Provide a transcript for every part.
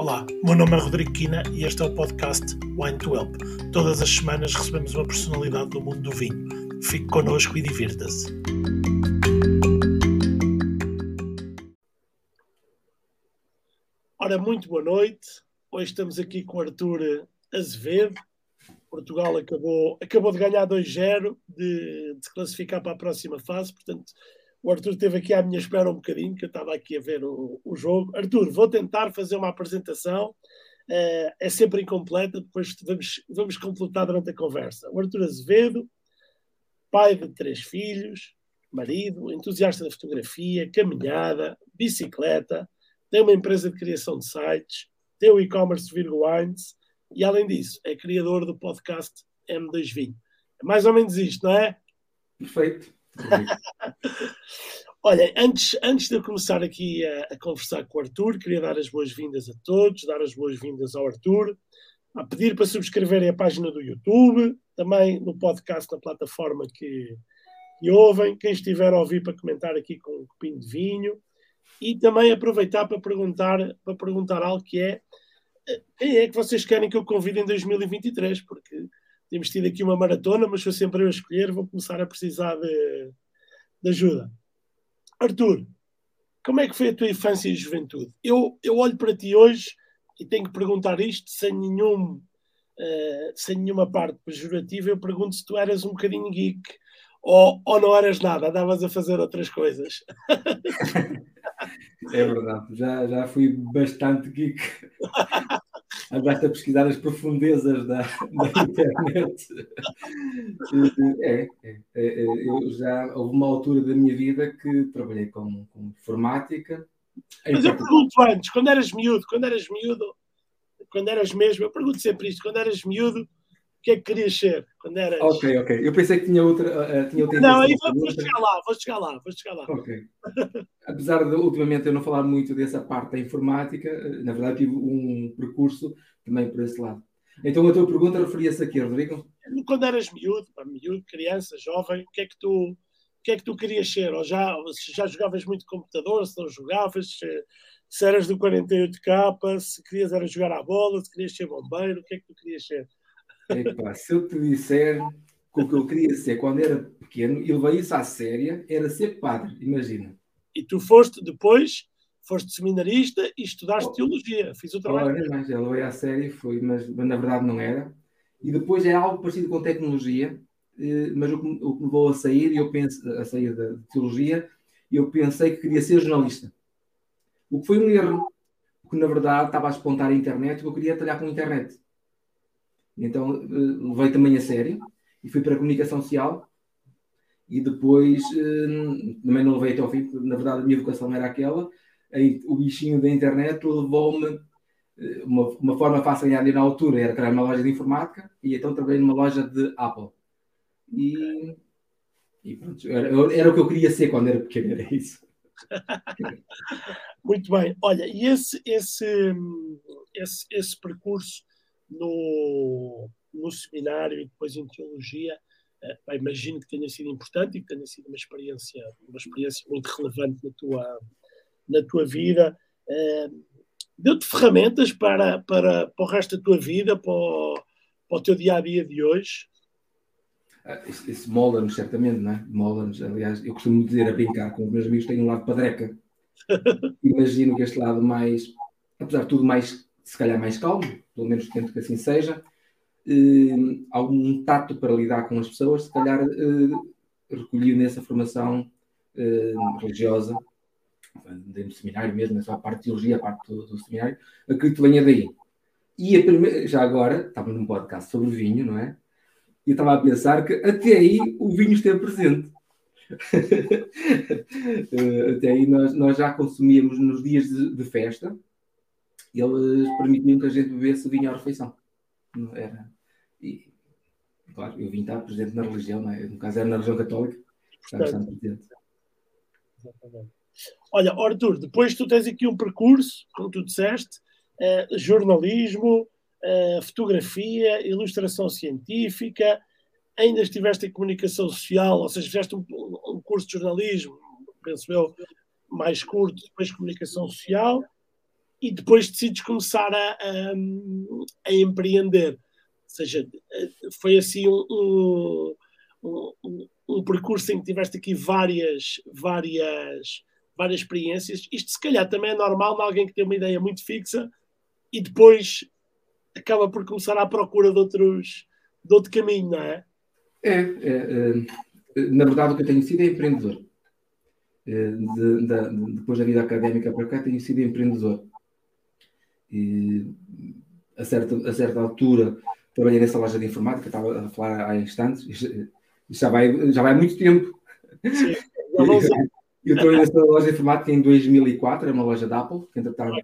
Olá, meu nome é Rodrigo Quina e este é o podcast Wine to Help. Todas as semanas recebemos uma personalidade do mundo do vinho. Fique connosco e divirta-se. Ora, muito boa noite. Hoje estamos aqui com Arthur Azevedo. Portugal acabou, acabou de ganhar 2-0, de, de se classificar para a próxima fase, portanto o Arthur esteve aqui à minha espera um bocadinho, que eu estava aqui a ver o, o jogo. Arthur, vou tentar fazer uma apresentação. Uh, é sempre incompleta, depois vamos, vamos completar durante a conversa. O Arthur Azevedo, pai de três filhos, marido, entusiasta da fotografia, caminhada, bicicleta, tem uma empresa de criação de sites, tem o e-commerce Virgo Wines e, além disso, é criador do podcast M2 Vinho. É mais ou menos isto, não é? Perfeito. Olha, antes, antes de eu começar aqui a, a, conversar com o Arthur, queria dar as boas-vindas a todos, dar as boas-vindas ao Arthur, a pedir para subscreverem a página do YouTube, também no podcast na plataforma que, que ouvem, quem estiver a ouvir para comentar aqui com um copinho de vinho, e também aproveitar para perguntar, para perguntar algo que é eh, quem é que vocês querem que eu convide em 2023, porque temos tido aqui uma maratona, mas sou sempre eu a escolher, vou começar a precisar de, de ajuda. Arthur, como é que foi a tua infância e juventude? Eu, eu olho para ti hoje e tenho que perguntar isto sem nenhum uh, sem nenhuma parte pejorativa. Eu pergunto se tu eras um bocadinho geek ou, ou não eras nada, andavas a fazer outras coisas. É verdade, já, já fui bastante geek. andaste a pesquisar as profundezas da, da internet. É, é, é, eu já houve uma altura da minha vida que trabalhei com, com informática. Mas eu pergunto antes, quando eras miúdo, quando eras miúdo, quando eras mesmo, eu pergunto sempre isto, quando eras miúdo, que é que querias ser quando eras. Ok, ok. Eu pensei que tinha outra. Uh, tinha outra não, aí vou, vou, chegar lá, vou chegar lá, vou chegar lá. Ok. Apesar de ultimamente eu não falar muito dessa parte da informática, eh, na verdade tive um percurso também por esse lado. Então a tua pergunta referia-se a quê, Rodrigo? Quando eras miúdo, miúdo, criança, jovem, o que é que tu. O que é que tu querias ser? Ou já, se já jogavas muito computador, se não jogavas, se, se eras do 48K, se querias era jogar à bola, se querias ser bombeiro, o que é que tu querias ser? Epá, se eu te disser que o que eu queria ser quando era pequeno, e levei isso à séria, era ser padre, imagina. E tu foste depois, foste seminarista e estudaste oh, teologia, fiz o trabalho. Olha, mas eu levei à séria, foi, mas, mas na verdade não era. E depois é algo parecido com tecnologia, eh, mas o que, o que me levou a sair, eu penso, a sair da teologia, eu pensei que queria ser jornalista. O que foi um erro, porque na verdade estava a espontar a internet, eu queria trabalhar com a internet. Então uh, levei também a sério e fui para a comunicação social e depois uh, também não levei até ao fim, porque na verdade a minha vocação era aquela. Aí, o bichinho da internet levou-me uh, uma, uma forma fácil de na altura era criar uma loja de informática e então trabalhei numa loja de Apple. E, e pronto, era, era o que eu queria ser quando era pequeno, era isso. Muito bem. Olha, e esse, esse, esse, esse percurso no, no seminário e depois em teologia, uh, imagino que tenha sido importante e que tenha sido uma experiência, uma experiência muito relevante na tua, na tua vida. Uh, Deu-te ferramentas para, para, para o resto da tua vida, para o, para o teu dia a dia de hoje? Ah, isso, isso molda-nos, certamente, não é? Molda-nos. Aliás, eu costumo dizer a brincar com os meus amigos: tenho um lado padreca. Imagino que este lado mais, apesar de tudo, mais se calhar mais calmo, pelo menos tento que assim seja, eh, algum tato para lidar com as pessoas, se calhar eh, recolhi nessa formação eh, religiosa, dentro do seminário mesmo, é só a parte de teologia, a parte do, do seminário, acredito que venha daí. E primeira, já agora, estava num podcast sobre vinho, não é? E estava a pensar que até aí o vinho esteve presente. até aí nós, nós já consumíamos nos dias de, de festa, eles permitiam que a gente bebesse vinho à refeição. Era, e, claro, eu vim estar presente na religião, é? no caso era na religião católica, estava bastante presente. Exatamente. Olha, Arthur, depois tu tens aqui um percurso, como tu disseste, eh, jornalismo, eh, fotografia, ilustração científica, ainda estiveste em comunicação social, ou seja, fizeste um, um curso de jornalismo, penso eu, mais curto, depois comunicação social, e depois decides começar a, a, a empreender. Ou seja, foi assim um, um, um, percurso em que tiveste aqui várias, várias, várias experiências. Isto se calhar também é normal de alguém que tem uma ideia muito fixa e depois acaba por começar à procura de outros de outro caminho, não é? É, é, é na verdade o que eu tenho sido é empreendedor. É, de, de, depois da vida académica para cá tenho sido empreendedor. E a certa, a certa altura trabalhei nessa loja de informática, estava a falar há instantes, já vai, já vai há muito tempo. Sim, eu trabalhei nessa loja de informática em 2004, era uma loja da Apple, que entretanto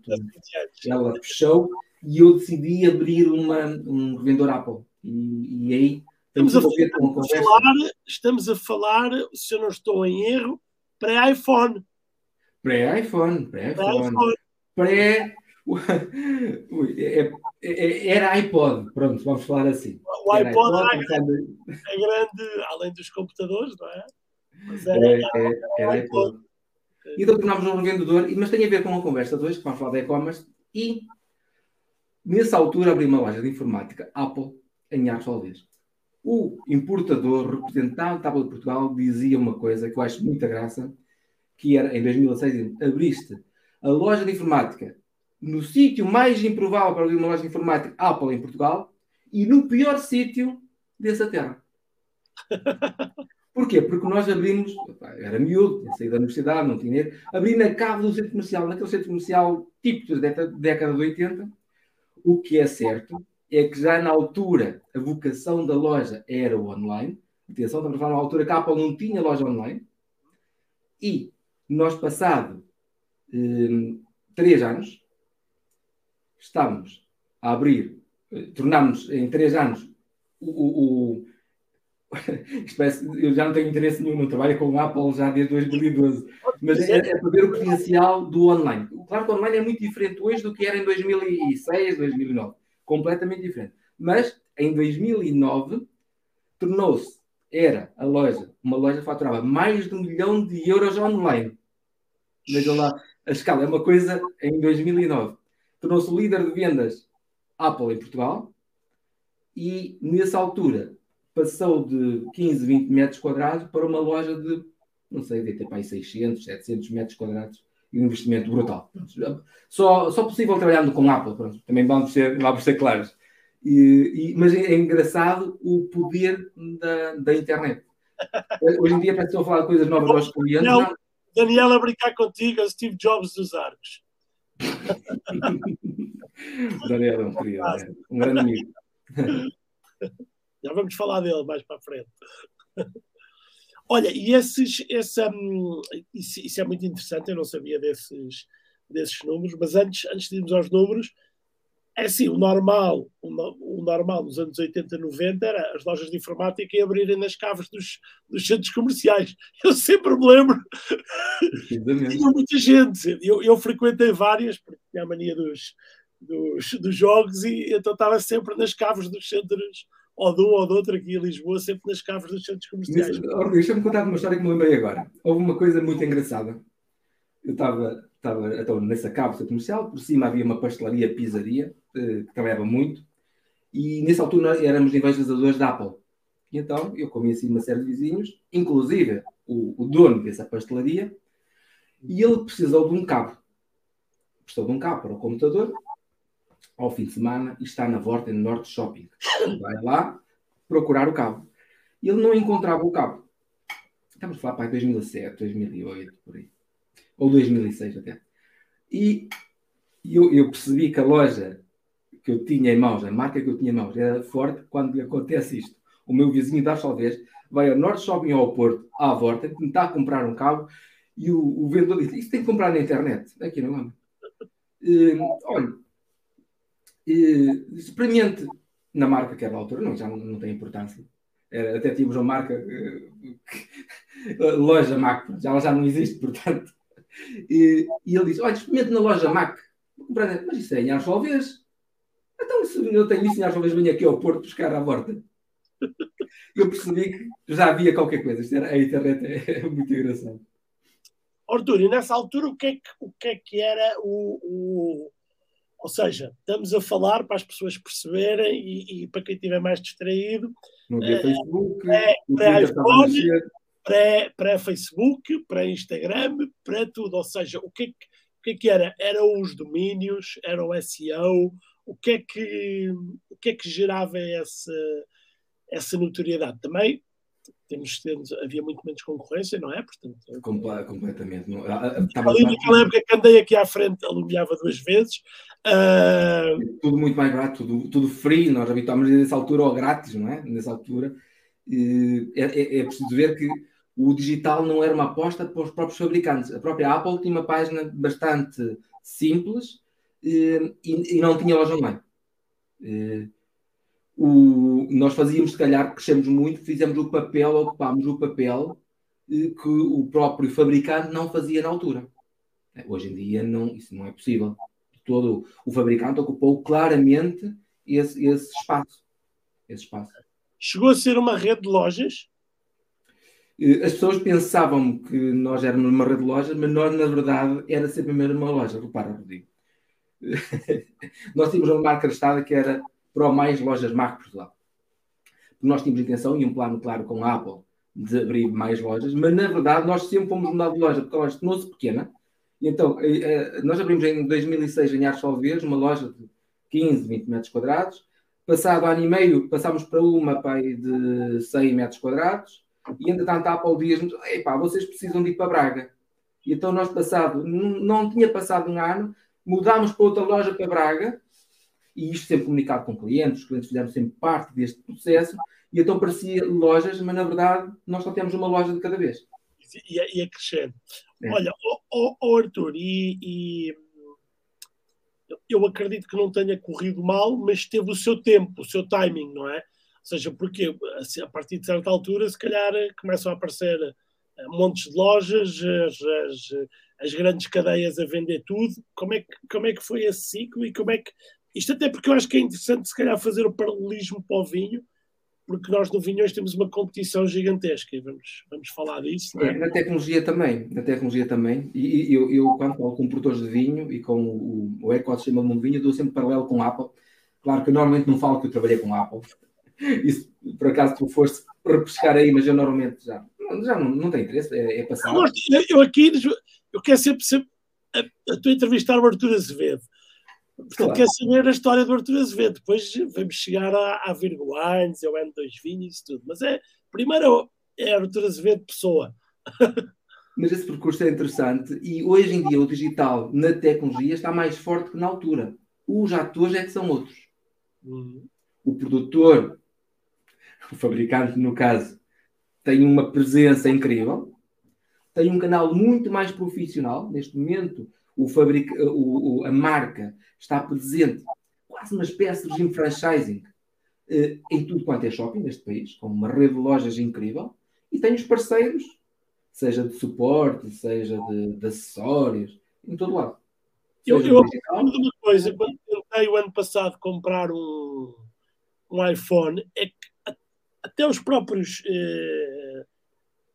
ela fechou, e eu decidi abrir uma, um revendedor Apple. E, e aí estamos a, falar, estamos a falar, se eu não estou em erro, pré-iPhone. Pré-iPhone, pré-iPhone. Pré. É, é, é, era iPod, pronto, vamos falar assim. O iPod, era, grande, é grande, além dos computadores, não é? Mas era, é, era, era iPod. E então tornámos um revendedor, mas tem a ver com uma conversa de hoje, que vamos falar de e-commerce, e nessa altura abri uma loja de informática Apple em Arsolvês. O importador, representante da Apple de Portugal, dizia uma coisa que eu acho muita graça, que era, em 2006, abriste a loja de informática no sítio mais improvável para abrir uma loja informática Apple em Portugal e no pior sítio dessa terra. Porquê? Porque nós abrimos, era miúdo, tinha saído da universidade, não tinha dinheiro, abri na cave do centro comercial, naquele centro comercial típico da década de 80. O que é certo é que já na altura a vocação da loja era o online. Atenção, estamos a falar na altura que a Apple não tinha loja online. E nós, passado hum, três anos, estamos a abrir, eh, tornámos em três anos o, o, o eu já não tenho interesse nenhum no trabalho com Apple já desde 2012, mas é, é para ver o potencial do online. Claro que o online é muito diferente hoje do que era em 2006, 2009, completamente diferente. Mas em 2009 tornou-se, era a loja, uma loja que faturava mais de um milhão de euros online. Vejam lá, a escala é uma coisa em 2009 tornou-se líder de vendas Apple em Portugal e nessa altura passou de 15, 20 metros quadrados para uma loja de, não sei, de ter para aí 600, 700 metros quadrados e um investimento brutal. Só, só possível trabalhando com Apple, pronto. também vamos ser, vamos ser claros. E, e, mas é, engraçado o poder da, da internet. Hoje em dia parece que estou a falar de coisas novas aos clientes. Daniel, Daniel a brincar contigo, é Steve Jobs dos arcos. Daniel é um querido, é um grande amigo. Já vamos falar dele mais para a frente. Olha, e esses, esse, um, isso, isso, é muito interessante, eu não sabia desses, desses números, mas antes, antes de irmos aos números, é assim, o normal, o, normal nos anos 80, 90 era as lojas de informática e abrirem nas caves dos, dos centros comerciais. Eu sempre me lembro. Tinha muita gente. Eu, eu frequentei várias, porque tinha a mania dos, dos, dos jogos e então estava sempre nas caves dos centros, ou de um ou de outro aqui em Lisboa, sempre nas caves dos centros comerciais. Deixa-me contar uma história que me lembrei agora. Houve uma coisa muito engraçada. Eu estava, estava então, nessa cave comercial, por cima havia uma pastelaria, pizzaria, eh, que trabalhava muito, e nessa altura éramos evangelizadores da Apple. E então eu conheci uma série de vizinhos, inclusive o, o dono dessa pastelaria, e ele precisou de um cabo. Precisou de um cabo para o computador, ao fim de semana, e está na Vorten Norte Shopping. Vai lá procurar o cabo. E ele não encontrava o cabo. Estamos a falar para 2007, 2008, por aí. Ou 2006 até. E eu, eu percebi que a loja que eu tinha em mãos, a marca que eu tinha em mãos, era forte quando lhe acontece isto. O meu vizinho da Salvez vai ao Norte Shopping ao Porto, à Vorta, tentar a comprar um cabo e o, o vendedor diz: Isto tem que comprar na internet. Aqui não é. Uh, olha, uh, experimente na marca que era da altura, não, já não, não tem importância. Era, até tínhamos uma marca, uh, loja Mac, já, já não existe, portanto. E, e ele diz: Olha, experimente na loja Mac. Mas isso é em Arsolvez. Então, se eu tenho isso, talvez venha aqui ao Porto buscar à borda. Eu percebi que já havia qualquer coisa. Era, a internet é, é muito engraçado. Arthur, e nessa altura o que é que, o que, é que era o, o, Ou seja, estamos a falar para as pessoas perceberem e, e para quem estiver mais distraído. Não havia uh, Facebook, para iPhone, para, para Facebook, para Instagram, para tudo. Ou seja, o que é que, o que, é que era? Eram os domínios, era o SEO, o que é que, o que, é que gerava essa, essa notoriedade? Também temos, temos, havia muito menos concorrência, não é? Portanto, Comple completamente. Não, ali naquela época que andei aqui à frente, alumiava duas vezes. Uh... Tudo muito mais barato, tudo, tudo free. Nós habituámos nessa altura ao grátis, não é? Nessa altura. É, é, é preciso ver que o digital não era uma aposta para os próprios fabricantes. A própria Apple tinha uma página bastante simples e, e não tinha loja online. O, nós fazíamos, se calhar, crescemos muito, fizemos o papel, ocupámos o papel que o próprio fabricante não fazia na altura. Hoje em dia não, isso não é possível. Todo o fabricante ocupou claramente esse, esse espaço. Esse espaço. Chegou a ser uma rede de lojas? As pessoas pensavam que nós éramos uma rede de lojas, mas nós, na verdade, era sempre mesmo uma loja. Repara, Rodrigo. nós tínhamos uma marca listada que era Pro Mais Lojas Marco Portugal. Nós tínhamos intenção e um plano claro com a Apple de abrir mais lojas, mas na verdade nós sempre fomos mudar de loja porque a loja tornou-se pequena. Então, eh, eh, nós abrimos em 2006 em Artes Alves uma loja de 15, 20 metros quadrados. Passado ano e meio, passámos para uma pai de 100 metros quadrados. E entretanto, a Apple diz-nos: epá, vocês precisam de ir para Braga. E então, nós passado, não tinha passado um ano, mudámos para outra loja para Braga, e isto sempre comunicado com clientes, os clientes fizeram sempre parte deste processo, e então parecia lojas, mas na verdade nós só temos uma loja de cada vez. E, e a crescer. É. Olha, oh, oh, Arthur, e, e, eu acredito que não tenha corrido mal, mas teve o seu tempo, o seu timing, não é? Seja, porque assim, a partir de certa altura, se calhar, começam a aparecer eh, montes de lojas, as, as, as, grandes cadeias a vender tudo. Como é, que, como é que foi esse ciclo e como é que. Isto até porque eu acho que é interessante, se calhar, fazer o paralelismo para o vinho, porque nós no Vinhões temos uma competição gigantesca e vamos, vamos falar disso. É? Na tecnologia também, na tecnologia também. E, e eu, eu, quando falo com produtores de vinho e com o, o ecossistema do vinho, dou sempre paralelo com a Apple. Claro que normalmente não falo que eu trabalhei com a Apple. Isso, por acaso, tu foste repescar aí, mas eu normalmente já, já não, não tem interesse, é, é passar. Eu, eu aqui, eu quero sempre, sempre a, a tua entrevistar o Artur Azevedo. Porque claro. quer saber a história do Artur Azevedo. Depois vamos chegar à, à Virgo Wines, ao N2 Vinhos e tudo. Mas é, primeiro é Artur Azevedo pessoa. Mas esse percurso é interessante e hoje em dia o digital na tecnologia está mais forte que na altura. Os atores é que são outros. Uhum. O produtor, o fabricante, no caso, tem uma presença incrível, tem um canal muito mais profissional. Neste momento, o fabric... o, o, a marca está presente, quase uma espécie de franchising eh, em tudo quanto é shopping neste país, com uma rede de lojas incrível, e tem os parceiros, seja de suporte, seja de, de acessórios, em todo lado. Eu, eu aprendi uma coisa, quando tentei o ano passado comprar um, um iPhone, é que até os próprios, eh,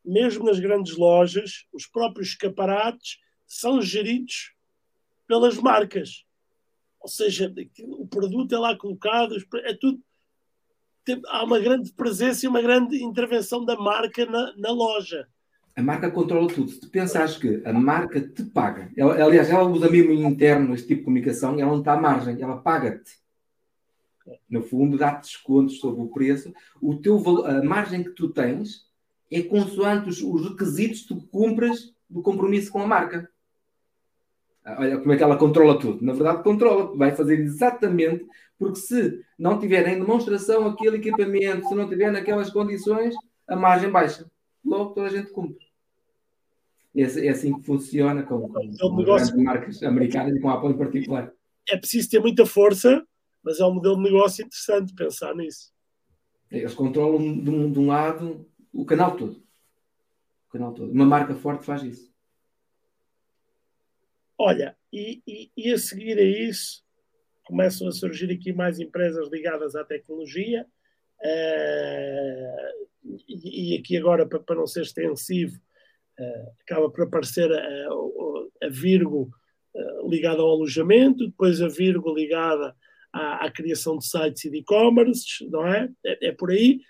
mesmo nas grandes lojas, os próprios escaparates são geridos pelas marcas. Ou seja, o produto é lá colocado, é tudo. Tem, há uma grande presença e uma grande intervenção da marca na, na loja. A marca controla tudo. Se tu pensares que a marca te paga, ela, aliás, ela usa mesmo interno este tipo de comunicação, ela não está à margem, ela paga-te. No fundo, dá-te descontos sobre o preço. O teu, a margem que tu tens é consoante os, os requisitos que tu cumpras do compromisso com a marca. Olha como é que ela controla tudo. Na verdade, controla, vai fazer exatamente, porque se não tiver em demonstração aquele equipamento, se não tiver naquelas condições, a margem baixa. Logo toda a gente cumpre. É, é assim que funciona com, com, é um negócio... marcas americanas e com a Apple em particular. É preciso ter muita força, mas é um modelo de negócio interessante pensar nisso. Eles controlam de um, de um lado o canal todo. O canal todo. Uma marca forte faz isso. Olha, e, e, e, a seguir a isso começam a surgir aqui mais empresas ligadas à tecnologia. Uh, e, e, aqui agora, para, para não ser extensivo, uh, acaba por aparecer a, a, Virgo uh, ligada ao alojamento, depois a Virgo ligada à, à criação de sites e de e-commerce, não é? é? é? por aí.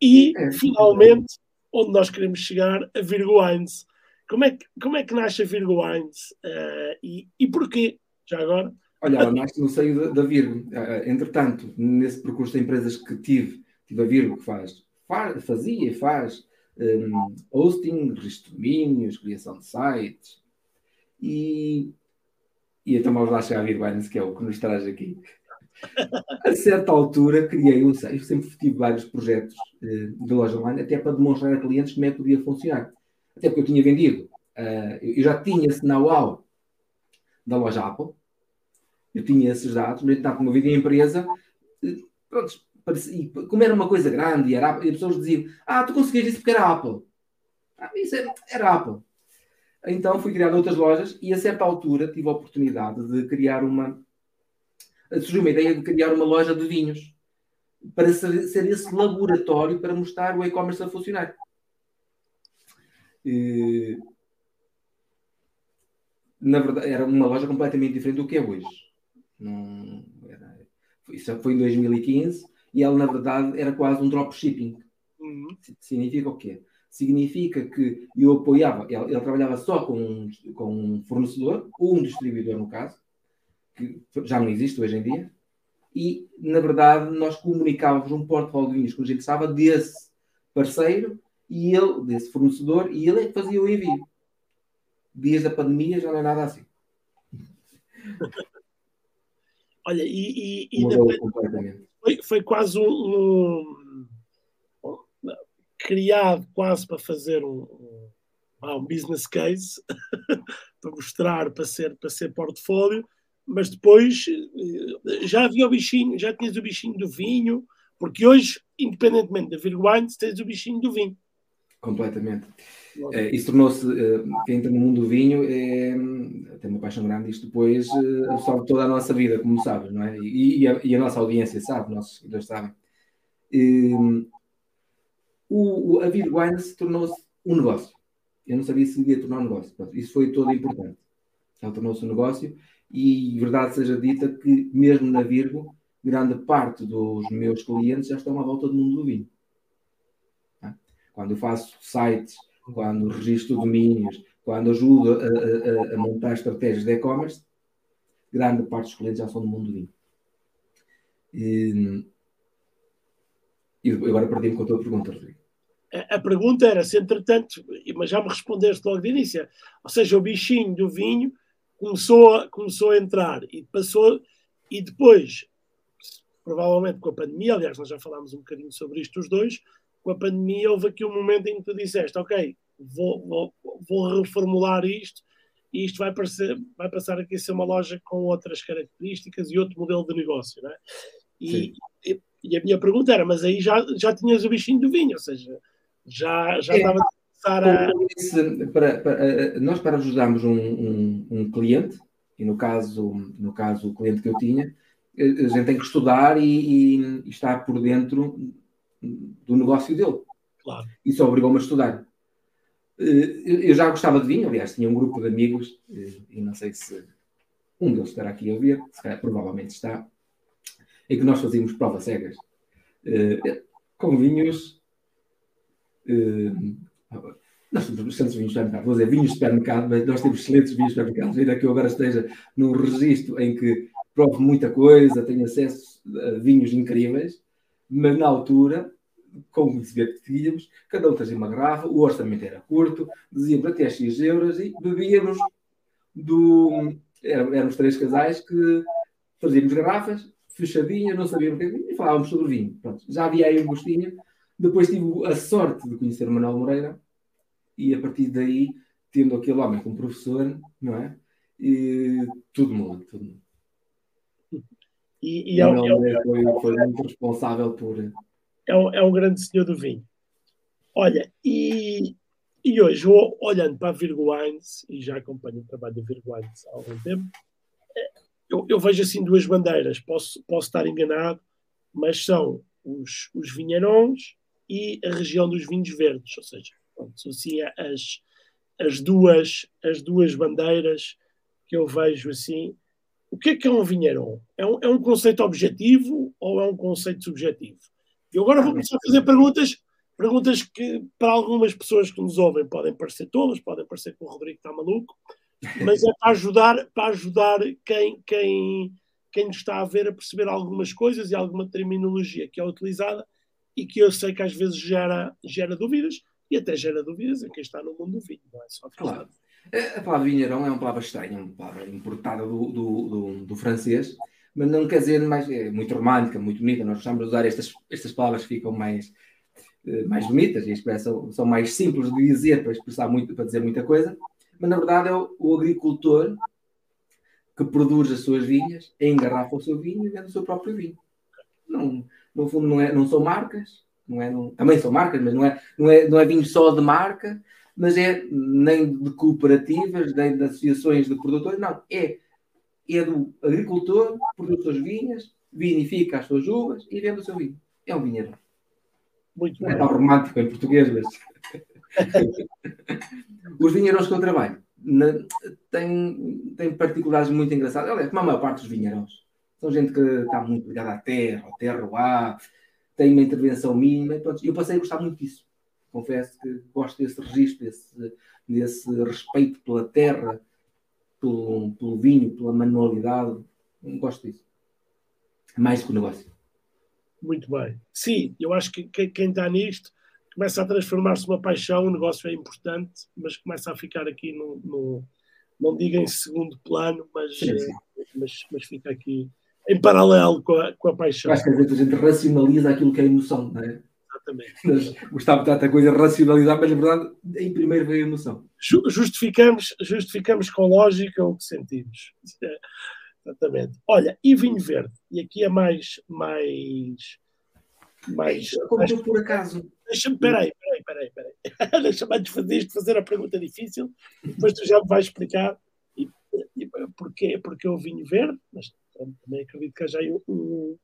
E, é. finalmente, onde nós queremos chegar, a Virgo Wines. Como é que, como é que nasce a Virgo Wines uh, e, e porquê, já agora? Olha, ela nasce no seio da, da Virgo. Uh, entretanto, nesse percurso de empresas que tive, tive a Virgo que faz, faz fazia e faz um, hosting, registro de domínios, criação de sites e, e então vamos lá chegar a Virgo Wines, que é o que nos traz aqui. A certa altura criei um site, sempre tive vários projetos uh, de loja online, até para demonstrar a clientes como é que podia funcionar. Até porque eu tinha vendido, uh, eu já tinha esse know-how da loja Apple, eu tinha esses dados, no entanto, como eu em empresa, uh, pronto, parecia, como era uma coisa grande e, era, e as pessoas diziam: Ah, tu conseguiste isso porque era Apple. Ah, isso era, era Apple. Então fui criar outras lojas e a certa altura tive a oportunidade de criar uma surgiu uma ideia de criar uma loja de vinhos para ser, ser esse laboratório para mostrar o e-commerce a funcionar. E, na verdade, era uma loja completamente diferente do que é hoje. Não, era, isso foi em 2015 e ela, na verdade, era quase um dropshipping. Uhum. Significa o quê? Significa que eu apoiava, ele, ele trabalhava só com um, com um fornecedor, ou um distribuidor, no caso, que já não existe hoje em dia, e na verdade nós comunicávamos um portfólio de vinhos que a gente estava desse parceiro e ele, desse fornecedor, e ele é que fazia o envio. Dias da pandemia já não é nada assim. Olha, e, e, e foi, foi, quase um, um, criado quase para fazer um, um, um business case para mostrar, para ser, para ser portfólio mas depois eh, já havia o bichinho, já tinhas o bichinho do vinho, porque hoje, independentemente da Virgo Wines, tens o bichinho do vinho. Completamente. É, isso tornou-se, uh, quem entra no mundo do vinho é, tem uma paixão grande, isto depois absorve toda a nossa vida, como sabes, não é? E, e, a, e a, nossa audiência sabe, nossos seguidores sabem. Um, o, o, a Virgo Wines tornou-se um negócio. Eu não sabia se iria tornar um negócio. Isso foi todo importante. Ela tornou-se um negócio e verdade seja dita que, mesmo na Virgo, grande parte dos meus clientes já estão à volta do mundo do vinho. Tá? Quando eu faço sites, quando registro domínios, quando ajudo a, a, a montar estratégias de e-commerce, grande parte dos clientes já são do mundo do vinho. E, agora perdi-me com a tua pergunta, Rodrigo. A pergunta era se, entretanto, mas já me respondeste logo de início, ou seja, o bichinho do vinho começou a, começou a entrar e passou, e depois, provavelmente com a pandemia, aliás, nós já falámos um bocadinho sobre isto os dois, com a pandemia houve aqui um momento em que tu disseste, ok, vou, vou, vou reformular isto e isto vai, parecer, vai passar aqui a ser uma loja com outras características e outro modelo de negócio, não é? E, e, e, a minha pergunta era, mas aí já, já tinhas o bichinho do vinho, ou seja, já, já é. estava para... para, para, nós para ajudarmos um, um, um, cliente, e no caso, no caso o cliente que eu tinha, a gente tem que estudar e, e, e estar por dentro do negócio dele. Claro. Isso obrigou-me a estudar. Eh, eu já gostava de vinho, aliás, tinha um grupo de amigos, eh, e não sei se um deles estará aqui a ouvir, se calhar, provavelmente está, em que nós fazíamos provas cegas eh, com vinhos nós temos excelentes vinhos de supermercado, vou dizer vinhos de supermercado, mas nós temos excelentes vinhos de supermercado. Ainda que eu agora esteja num registro em que provo muita coisa, tenho acesso a vinhos incríveis, mas na altura, com o que tínhamos, cada um trazia uma garrafa, o orçamento era curto, dizíamos até X euros e bebíamos do. Éramos três casais que fazíamos garrafas, fechadinhas, não sabíamos o que e falávamos sobre vinho. Pronto, já havia aí um gostinho depois tive a sorte de conhecer o Manuel Moreira e a partir daí, tendo aquele homem como professor, não é? E tudo muda, tudo muda. E, e é, é, foi, foi muito responsável por. É um, é um grande senhor do vinho. Olha, e, e hoje, olhando para a Virgo Wines, e já acompanho o trabalho da Virgo Wines há algum tempo, é, eu, eu, vejo assim duas bandeiras. Posso, posso estar enganado, mas são os, os vinharões e a região dos vinhos verdes, ou seja, pronto, associa as, as, duas, as duas bandeiras que eu vejo assim. O que é que é um vinheron? É um, é um conceito objetivo ou é um conceito subjetivo? E agora vou começar a fazer perguntas, perguntas que para algumas pessoas que nos ouvem podem parecer tolas, podem parecer que o Rodrigo está maluco, mas é para ajudar, para ajudar quem, quem, quem está a ver a perceber algumas coisas e alguma terminologia que é utilizada e que eu sei que às vezes gera, gera dúvidas e até gera dúvidas em quem está no mundo do vinho, não é só claro. A palavra vinheirão é uma palavra estranha, uma palavra importada do, do, do, do, francês, mas não quer dizer mais, é muito romântica, muito bonita. Nós gostamos de usar estas, estas palavras que ficam mais, eh, mais bonitas e expressam, são mais simples de dizer para expressar muito, para dizer muita coisa, mas na verdade é o, o agricultor que produz as suas vinhas, engarrafa o seu vinho e vende o seu próprio vinho. Não, no fundo não, é, não são marcas, não é, não, também são marcas, mas não é, não, é, não é vinho só de marca, mas é nem de cooperativas, nem de associações de produtores, não, é, é do agricultor, produz suas vinhas, vinifica as suas uvas e vende o seu vinho. É um vinheiro. Muito não é tão romântico em português, mas. Os vinheiros que eu trabalho têm, têm particularidades muito engraçadas. Aliás, como a maior parte dos vinheiros são gente que está muito ligada à terra, ao terroir, tem uma intervenção mínima. E eu passei a gostar muito disso. Confesso que gosto desse registro, desse, desse respeito pela terra, pelo, pelo vinho, pela manualidade. Gosto disso. Mais que o negócio. Muito bem. Sim, eu acho que quem está nisto começa a transformar-se numa paixão, o negócio é importante, mas começa a ficar aqui no, no não diga em segundo plano, mas. Eh, mas, mas fica aqui em paralelo com a, com a paixão. Acho que a gente racionaliza aquilo que é emoção, não é? Exatamente. De tanta coisa racionalizar, mas na verdade, em primeiro veio a emoção. Justificamos, justificamos com lógica o que sentimos. Exatamente. Olha, e vinho verde? E aqui é mais. mais, mais Como mais... por acaso. Deixa-me, peraí, peraí, peraí, peraí. Deixa-me antes fazer isto, fazer a pergunta difícil, depois tu já me vais explicar e, e, porquê, porque o vinho verde, mas também acredito que haja aí um,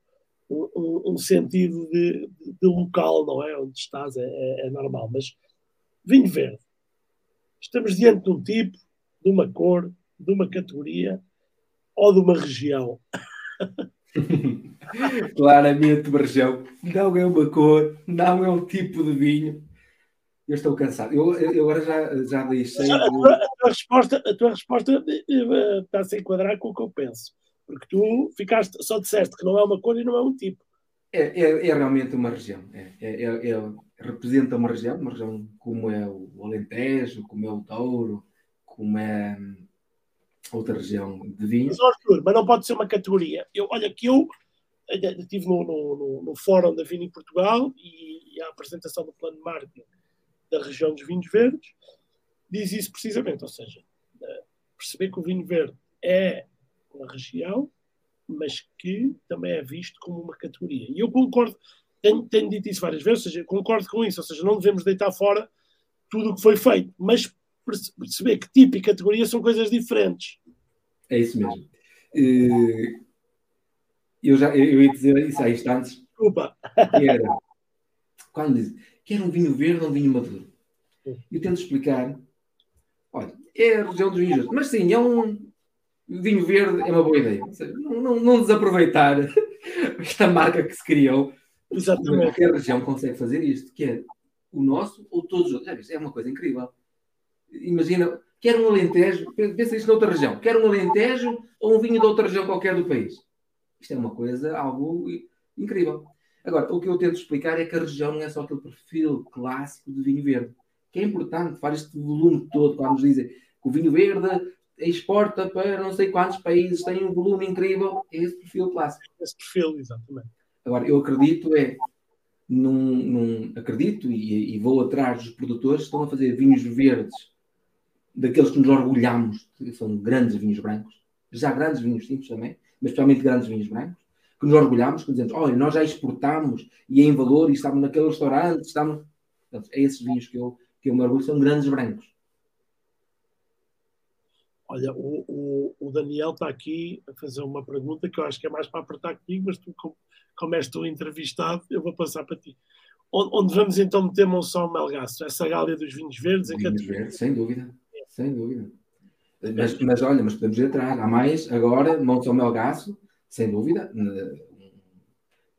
um, um sentido de, de, local, não é? Onde estás é, é, é, normal. Mas vinho verde. Estamos diante de um tipo, de uma cor, de uma categoria ou de uma região. Claramente uma região. Não é uma cor, não é um tipo de vinho. Eu estou cansado. Eu, eu agora já, já deixei. A tua, a tua resposta, a tua resposta eh, eh, está a se enquadrar com o que eu penso. Porque tu ficaste, só disseste que não é uma cor e não é um tipo. É, é, é realmente uma região. É, é, é, é representa uma região, uma região como é o Alentejo, como é o Douro, como é hum, outra região de vinho. Mas, Arthur, mas não pode ser uma categoria. Eu, olha, que eu estive no, no, no, no Fórum da Vinho em Portugal e, e a apresentação do plano de marketing da região dos vinhos verdes diz isso precisamente, ou seja, eh, perceber que o vinho verde é uma região, mas que também é visto como uma categoria. E eu concordo, tenho, tenho dito isso várias vezes, ou seja, concordo com isso, ou seja, não devemos deitar fora tudo o que foi feito, mas perceber que tipo e categoria são coisas diferentes. É isso mesmo. Eh, eu já eu ia dizer isso há instantes. Desculpa. Que era, quando diz que era um vinho verde ou um vinho maduro. Eu tento explicar. Olha, é a região dos vinhos, mas sim, é um, vinho verde é uma boa ideia. Não, não, não desaproveitar esta marca que se criou. Exatamente. Qualquer região consegue fazer isto, que é o nosso ou todos os outros. É uma coisa incrível. Imagina, quer um Alentejo, pensa isto noutra região, quer um Alentejo ou um vinho de outra região qualquer do país. Isto é uma coisa, algo incrível. Agora, o que eu tento explicar é que a região não é só aquele perfil clássico de vinho verde, que é importante, faz este volume todo, quando nos dizem que o vinho verde exporta para não sei quantos países, tem um volume incrível, é esse perfil clássico. Esse perfil, exatamente. Agora, eu acredito é, num, num acredito e, e, vou atrás dos produtores que estão a fazer vinhos verdes, daqueles que nos orgulhamos, que são grandes vinhos brancos, já grandes vinhos simples também, mas especialmente grandes vinhos brancos, que nos orgulhamos, que dizemos, olha, nós já exportamos e é em valor e estamos naquele restaurante, estamos... Portanto, é esses vinhos que eu, que eu me orgulho, são grandes brancos. Olha, o, o, o, Daniel está aqui a fazer uma pergunta que eu acho que é mais para apertar comigo, mas tu, como, como és tu entrevistado, eu vou passar para ti. Onde, onde vamos então meter Monção Melgaço? Essa gália dos vinhos verdes? Vinhos verdes, sem dúvida, sem dúvida. Mas, mas olha, mas podemos atrás. Há mais agora, Monte ao Melgaço, sem dúvida, na,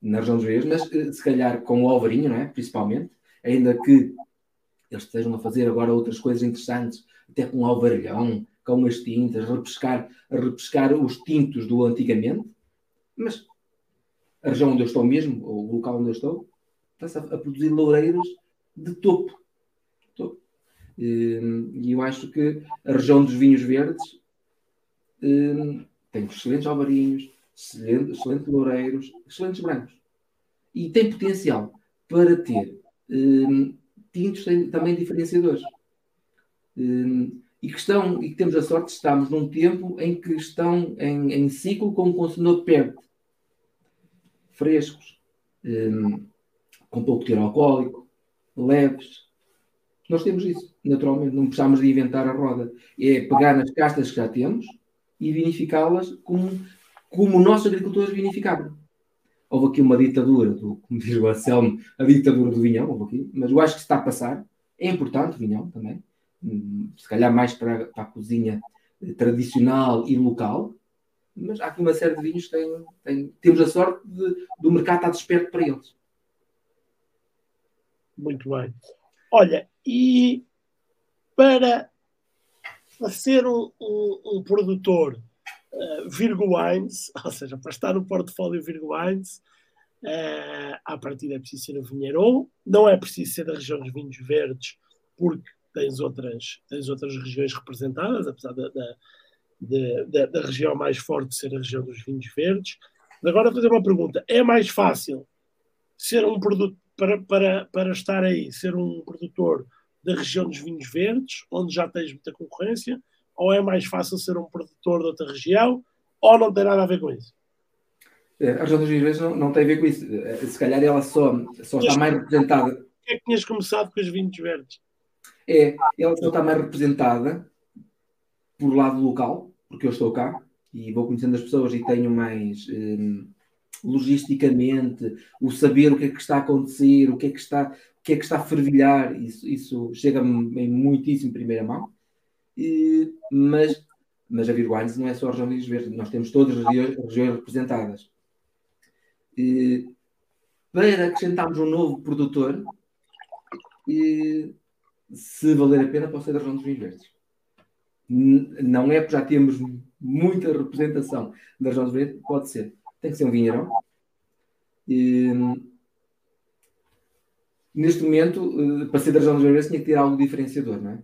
na região dos Rios, mas eh, se calhar com o Alvarinho, não é? Principalmente, ainda que eles estejam a fazer agora outras coisas interessantes, até com o Alvarilhão, com as tintas, a repescar, a repescar os tintos do antigamente, mas a região onde eu estou mesmo, o local onde eu estou, está-se a, a produzir loureiros de topo. topo. E eu acho que a região dos vinhos verdes hum, tem excelentes alvarinhos, excelentes, excelentes loureiros, excelentes brancos. E tem potencial para ter hum, tintos também diferenciadores. Hum, e que, estão, e que temos a sorte de estarmos num tempo em que estão em, em ciclo com o consumidor perto. Frescos, um, com pouco teor alcoólico, leves. Nós temos isso, naturalmente, não precisamos de inventar a roda. É pegar nas castas que já temos e vinificá-las como, como nossos agricultores vinificavam. Houve aqui uma ditadura, do, como diz o Anselmo, a ditadura do vinhão, houve aqui, mas eu acho que está a passar. É importante o vinhão também, se calhar mais para, para a cozinha tradicional e local, mas há aqui uma série de vinhos que têm, têm, temos a sorte de, do mercado estar desperto para eles. Muito bem. Olha, e para ser um, um, um produtor uh, Virgo Wines, ou seja, para estar no portfólio Virgo Wines, uh, à partida é preciso ser um vinheiro, não é preciso ser da região dos vinhos verdes, porque tens outras, tens outras regiões representadas, apesar da, da, da, da região mais forte ser a região dos vinhos verdes. Agora, vou fazer uma pergunta: é mais fácil ser um produto para, para, para estar aí, ser um produtor da região dos vinhos verdes, onde já tens muita concorrência, ou é mais fácil ser um produtor de outra região, ou não tem nada a ver com isso? É, a região dos vinhos verdes não, não tem a ver com isso. É, se calhar ela só, só está mais representada. Por que é que tinhas começado com os vinhos verdes? É, ela só está mais representada por lado local, porque eu estou cá e vou conhecendo as pessoas e tenho mais. Hum, logisticamente, o saber o que é que está a acontecer, o que é que está, o que é que está a fervilhar, isso, isso chega-me em muitíssimo primeira mão. E, mas, mas a Virguines não é só a região de Verde, nós temos todas as regiões representadas. E, para acrescentarmos um novo produtor, e, se valer a pena, pode ser da região dos vinhos verdes. Não é porque já temos muita representação da região dos verdes, pode ser tem que ser um vinheirão. E, neste momento, eh, para ser da região dos Verdes, tinha que ter algo diferenciador, não é?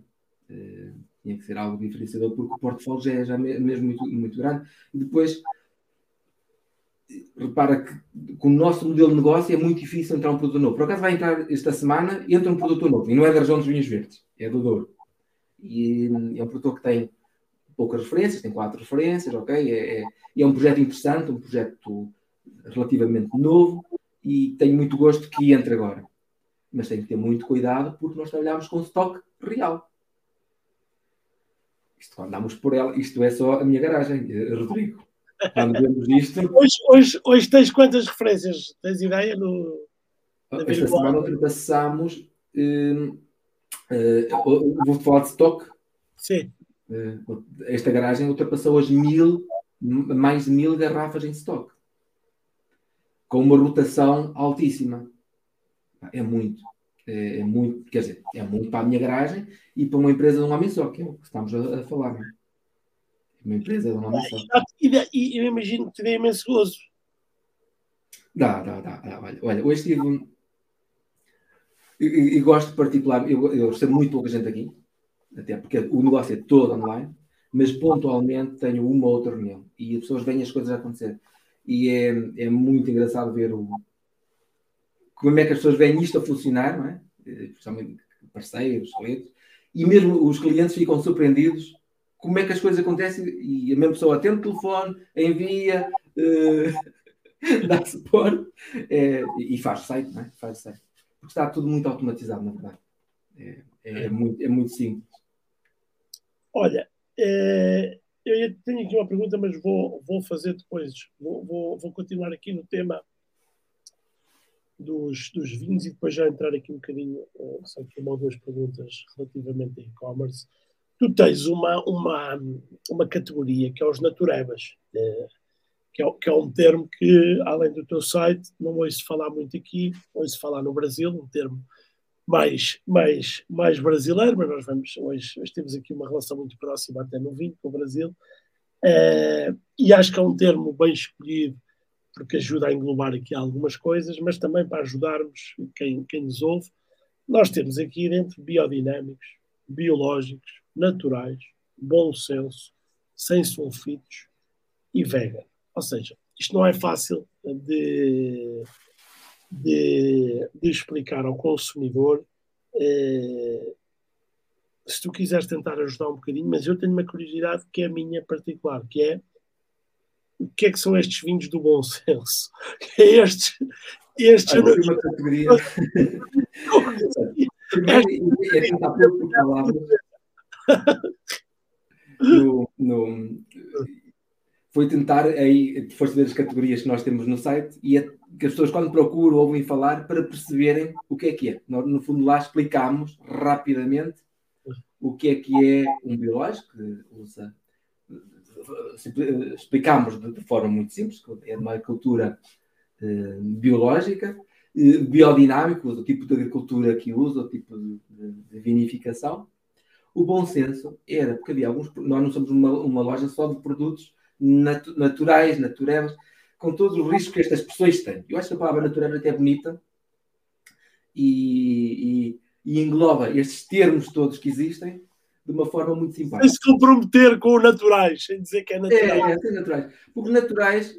Eh, tinha que ser algo diferenciador, porque o portfólio já é já mesmo muito, muito grande. E depois, repara que com o nosso modelo de negócio é muito difícil entrar um produto novo. Por acaso vai entrar esta semana entra um produto novo, e não é da região dos vinhos verdes, é do Douro. E é um produto que tem poucas referências, tem quatro referências, ok? É, é, é, um projeto interessante, um projeto relativamente novo e tenho muito gosto que entre agora. Mas tem que ter muito cuidado porque nós trabalhamos com stock real. Isto quando por ela, isto é só a minha garagem, eh, Rodrigo. Isto. Hoje, hoje, hoje tens quantas referências? Tens ideia no. Esta semana ultrapassámos. Uh, uh, vou falar de stock. Sim. Eh, esta garagem ultrapassou as mil, mais de mil garrafas em stock, com uma rotação altíssima. É muito, é, é, muito, quer dizer, é muito para a minha garagem e para uma empresa de um homem só, que é o que estamos a, a falar. Não é? Uma empresa de um homem só. E, eu imagino que te dê imenso gozo. Dá, dá, dá. dá. Olha, olha, hoje tive um. E, gosto particular, eu, eu recebo muito pouca gente aqui, até porque o negócio é todo online, mas pontualmente tenho uma ou outra reunião e as pessoas veem as coisas a acontecer. E é, é muito engraçado ver o, como é que as pessoas veem isto a funcionar, não é? Eh, principalmente parceiros, clientes, e mesmo os clientes ficam surpreendidos como é que as coisas acontecem e a mesma pessoa atende o telefone, envia, uh, dá suporte é, e faz site, não é? Faz site. Porque está tudo muito automatizado, na verdade. É, é, é muito, é muito simples. Olha, é, eu tenho aqui uma pergunta, mas vou, vou fazer depois. Vou, vou, vou continuar aqui no tema dos, dos vinhos e depois já entrar aqui um bocadinho, uh, só que uma ou duas perguntas relativamente a e-commerce. Tu tens uma, uma, uma categoria que é os naturebas, eh, que é, que é um termo que, além do teu site, não ouço falar muito aqui, ouço falar no Brasil, um termo mais, mais, mais brasileiro, mas nós vamos, hoje, hoje temos aqui uma relação muito próxima até no vinho com o Brasil, é, e acho que é um termo bem escolhido porque ajuda a englobar aqui algumas coisas, mas também para ajudarmos quem, quem nos ouve. Nós temos aqui dentro biodinâmicos, biológicos, naturais, bom senso, sem sulfitos e vegan. Ou seja, isto não é fácil de, de, de explicar ao consumidor. Eh, se tu quiseres tentar ajudar um bocadinho, mas eu tenho uma curiosidade que é a minha particular, que é o que é que são estes vinhos do bom senso? É estes. estes ah, não... uma categoria. é tentar pôr palavras. No, no, foi tentar aí, foste ver as categorias que nós temos no site e é, que as pessoas quando procuram ouvem falar para perceberem o que é que é. No fundo lá explicamos rapidamente o que é que é um biológico que usa explicamos de, de, forma muito simples, é uma agricultura eh, biológica, eh, biodinâmica, o tipo de agricultura que usa, o tipo de, de, de, vinificação. O bom senso era, porque havia alguns, nós não somos uma, uma loja só de produtos natu, naturais, naturais, com todos os riscos que estas pessoas têm. Eu acho que a palavra natural é até bonita e, e, e engloba estes termos todos que existem de uma forma muito simpática. Sem se comprometer com o naturais, sem dizer que é natural. É, é, naturais. Porque naturais,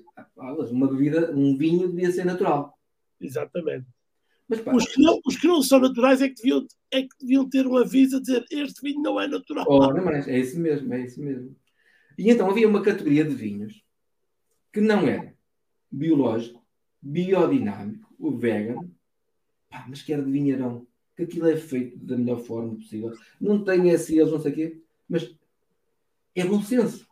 uma bebida, um vinho devia ser natural. Exatamente. Mas, pá, os, que não, os que não são naturais é que, deviam, é que deviam ter um aviso a dizer este vinho não é natural. Oh, mas é isso mesmo, é isso mesmo. E então havia uma categoria de vinhos que não era biológico, biodinâmico, o vegan, pá, mas que era de vinheirão que aquilo é feito da melhor forma possível. Não tem SEs, não sei o quê, mas é bom senso.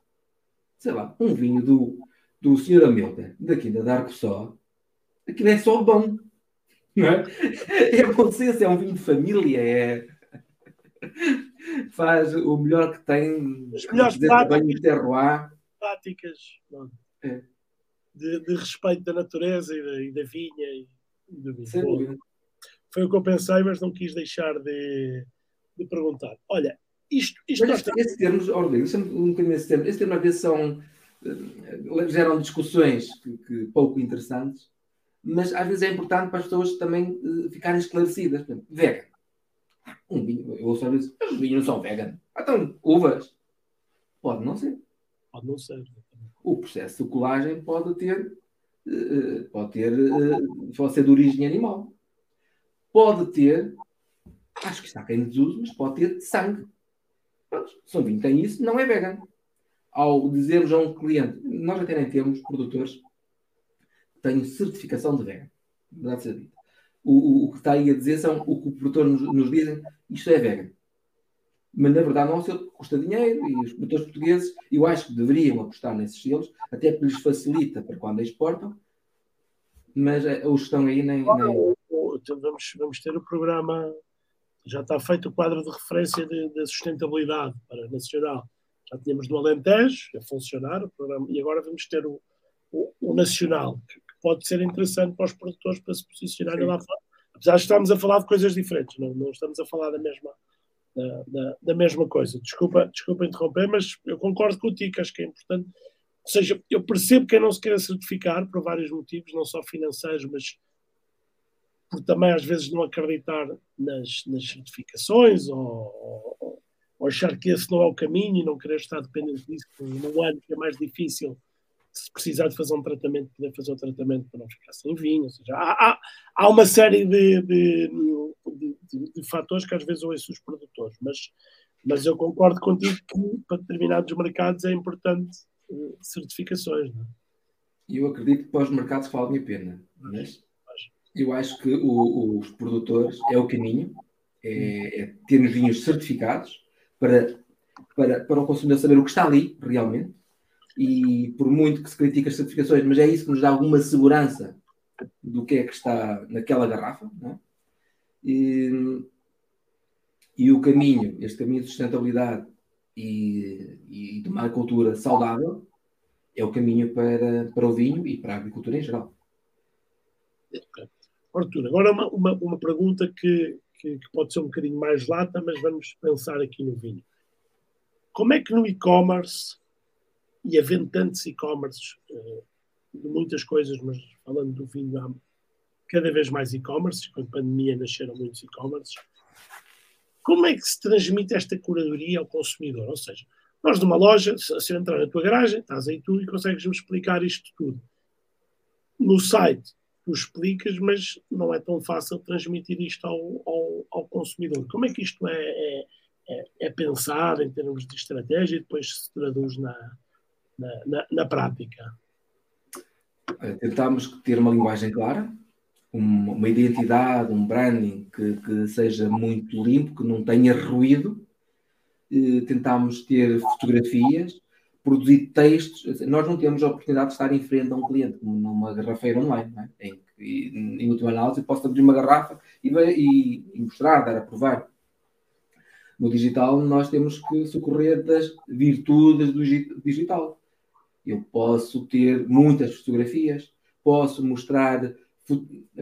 Sei lá, um vinho do, do Sr. Hamilton, daqui da Dark Só, aquilo é só bom. Não é? é bom senso, é um vinho de família, é. Faz o melhor que tem. As melhores práticas, terroir. práticas é. de, de, respeito da natureza e da, e da vinha e do vinho. Foi o que eu pensei, mas não quis deixar de, de perguntar. Olha, isto. isto mas este, esses termos, Orlando, um bocadinho esse termo. Esses termos às vezes são. Eh, geram discussões que, que, pouco interessantes, mas às vezes é importante para as pessoas também uh, ficarem esclarecidas. Vegan. Um vinho, eu ouço às vezes, os vinhos não são vegan. Então, uvas. Pode não ser. Pode não ser. O processo de colagem pode ter. Uh, pode ter. Uh, pode ser de origem animal pode ter, acho que está quem desuso, mas pode ter sangue. Pronto, se um vinho tem isso, não é vegan. Ao dizermos a um cliente, nós até nem temos produtores têm certificação de vegan. Verdade seja dita. O, o, o, que está aí a dizer são o que o produtor nos, nos dizem, isto é vegan. Mas na verdade não é um custa dinheiro e os produtores portugueses, eu acho que deveriam apostar nesses selos, até porque lhes facilita para quando exportam, mas eh, os que estão aí nem, nem vamos, vamos ter o programa, já está feito o quadro de referência da sustentabilidade para nacional. Já tínhamos do Alentejo a funcionar o programa, e agora vamos ter o, o, o nacional, que, pode ser interessante para os produtores para se posicionarem lá fora. Apesar de estarmos a falar de coisas diferentes, não, não estamos a falar da mesma, da, da, da, mesma coisa. Desculpa, desculpa interromper, mas eu concordo contigo, acho que é importante. Ou seja, eu percebo quem não se queira certificar por vários motivos, não só financeiros, mas por também às vezes não acreditar nas, nas certificações ou, ou, ou, achar que esse não é o caminho e não querer estar dependente disso num ano que é mais difícil se precisar de fazer um tratamento, poder fazer o um tratamento para não ficar sem vinho. Ou seja, há, há, há uma série de, de, de, de, fatores que às vezes ouço os produtores, mas, mas eu concordo contigo que para determinados mercados é importante uh, certificações. É? Eu acredito que para os mercados valem a pena, mas eu acho que o, os produtores é o caminho, é, é termos vinhos certificados para, para, para o consumidor saber o que está ali realmente. E por muito que se critique as certificações, mas é isso que nos dá alguma segurança do que é que está naquela garrafa. É? E, e o caminho, este caminho de sustentabilidade e, e de uma agricultura saudável é o caminho para, para o vinho e para a agricultura em geral. Artur, agora uma, uma, uma pergunta que, que, que, pode ser um bocadinho mais lata, mas vamos pensar aqui no vinho. Como é que no e-commerce, e havendo tantos e-commerces uh, de muitas coisas, mas falando do vinho, há cada vez mais e-commerces, com a pandemia nasceram muitos e-commerces, como é que se transmite esta curadoria ao consumidor? Ou seja, nós numa loja, se eu entrar na tua garagem, estás aí tu e consegues-me explicar isto tudo. No site, tu explicas, mas não é tão fácil transmitir isto ao, ao, ao consumidor. Como é que isto é, é, é, é pensado em termos de estratégia e depois se traduz na, na, na, na prática? Tentámos ter uma linguagem clara, uma identidade, um branding que, que, seja muito limpo, que não tenha ruído. Tentámos ter fotografias, produzir textos. Nós não temos a oportunidade de estar em frente a um cliente, como numa garrafeira online, é? em em última análise, posso abrir uma garrafa e, e, e mostrar, dar a provar. No digital, nós temos que socorrer das virtudes do digital. Eu posso ter muitas fotografias, posso mostrar,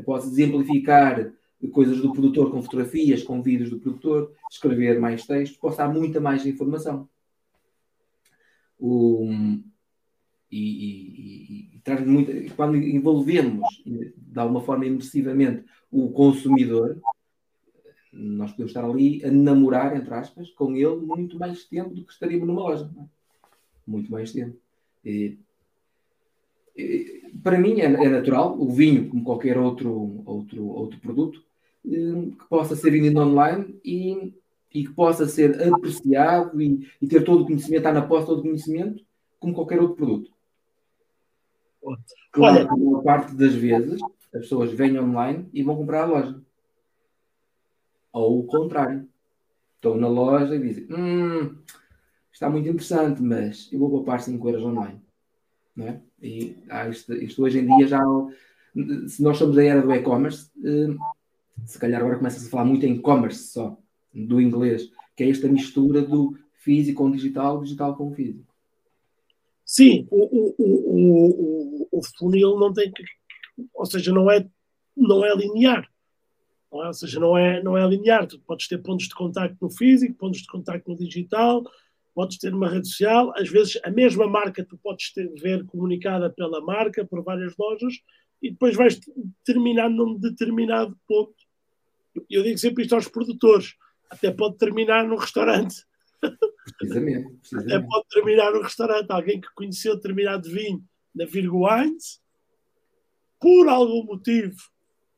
posso exemplificar coisas do produtor com fotografias, com vídeos do produtor, escrever mais textos, posso dar muita mais informação o, e, e, e, traz muito, quando envolvemos de alguma forma imersivamente o consumidor, nós podemos estar ali a namorar, entre aspas, com ele muito mais tempo do que estaríamos numa loja. É? Muito mais tempo. Para mim é, é, natural o vinho, como qualquer outro, outro, outro produto, eh, que possa ser vendido online e e que possa ser apreciado e, e ter todo o conhecimento, estar na posse todo o conhecimento, como qualquer outro produto. Claro que uma parte das vezes as pessoas vêm online e vão comprar a loja. Ou o contrário. Estão na loja e dizem: hum, está muito interessante, mas eu vou poupar 5 euros online. Não é? E ah, isto, isto, hoje em dia já. Se nós somos da era do e-commerce, eh, se calhar agora começa-se a falar muito em e-commerce só do inglês, que é esta mistura do físico com digital, digital com físico. Sim, o, o, o, o, funil não tem que, ou seja, não é, não é linear. É? Ou seja, não é, não é linear. Tu podes ter pontos de contacto no físico, pontos de contacto no digital, podes ter uma rede social. Às vezes, a mesma marca tu podes ter, ver comunicada pela marca, por várias lojas, e depois vais terminar num determinado ponto. Eu digo sempre isto aos produtores até pode terminar no restaurante. Precisamente, precisamente. Até pode terminar no restaurante. Alguém que conheceu determinado vinho na Virgo Wines, por algum motivo,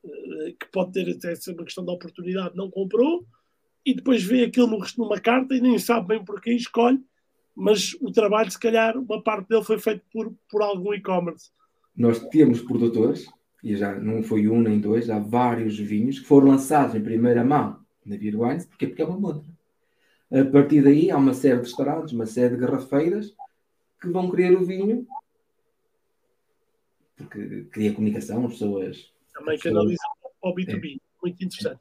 eh, que pode ter até ser uma questão de oportunidade, não comprou, e depois vê aquilo numa carta e nem sabe bem porquê escolhe, mas o trabalho, se calhar, uma parte dele foi feito por, por algum e-commerce. Nós temos produtores, e já não foi um nem dois, há vários vinhos que foram lançados em primeira mão na Beer Wines, porque, porque é uma montra. A partir daí há uma série de restaurantes, uma série de garrafeiras que vão querer o vinho porque cria comunicação, as pessoas. Também canaliza para o B2B, é. muito interessante.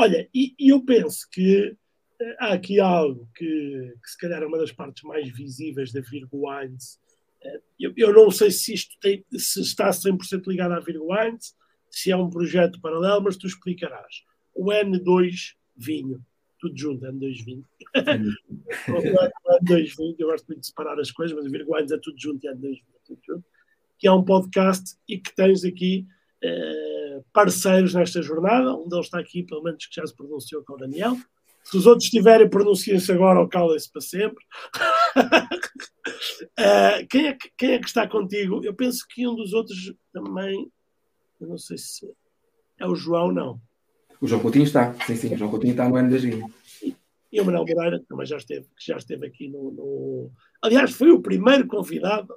Olha, e, e, eu penso que eh, há aqui algo que, que, se calhar é uma das partes mais visíveis da Virgo Wines. Eh, eu, eu não sei se isto tem, se está 100% ligado à Virgo Wines, se é um projeto paralelo, mas tu explicarás. O N2 vinho, tudo junto, N2 vinho. N2 vinho, eu gosto muito de separar as coisas, mas o Virguines é tudo junto e N2 vinho é tudo junto. Que é um podcast e que tens aqui eh, parceiros nesta jornada. Um deles está aqui, pelo menos que já se pronunciou com o Daniel. Se os outros tiverem, pronunciem-se agora ou calem-se para sempre. uh, quem, é que, quem é que está contigo? Eu penso que um dos outros também, eu não sei se é o João, não. O João Coutinho está, sim, sim, o João Coutinho está no ano das vinhas. E o Manuel Moreira também já esteve, já esteve aqui no, no, Aliás, foi o primeiro convidado,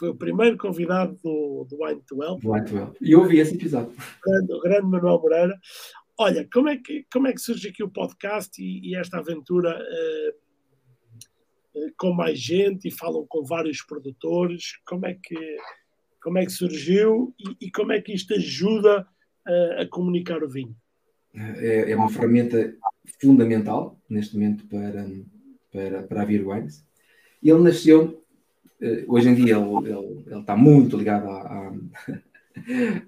foi o primeiro convidado do, do Wine to Well. Wine to Well. E eu ouvi esse episódio. O grande, o grande Manuel Moreira. Olha, como é que, como é que surge aqui o podcast e, e esta aventura uh, uh, com mais gente e falam com vários produtores? Como é que, como é que surgiu e, e como é que isto ajuda uh, a comunicar o vinho? é, é uma ferramenta fundamental neste momento para, para, para a Beer Wines. E ele nasceu, hoje em dia ele, ele, ele está muito ligado à,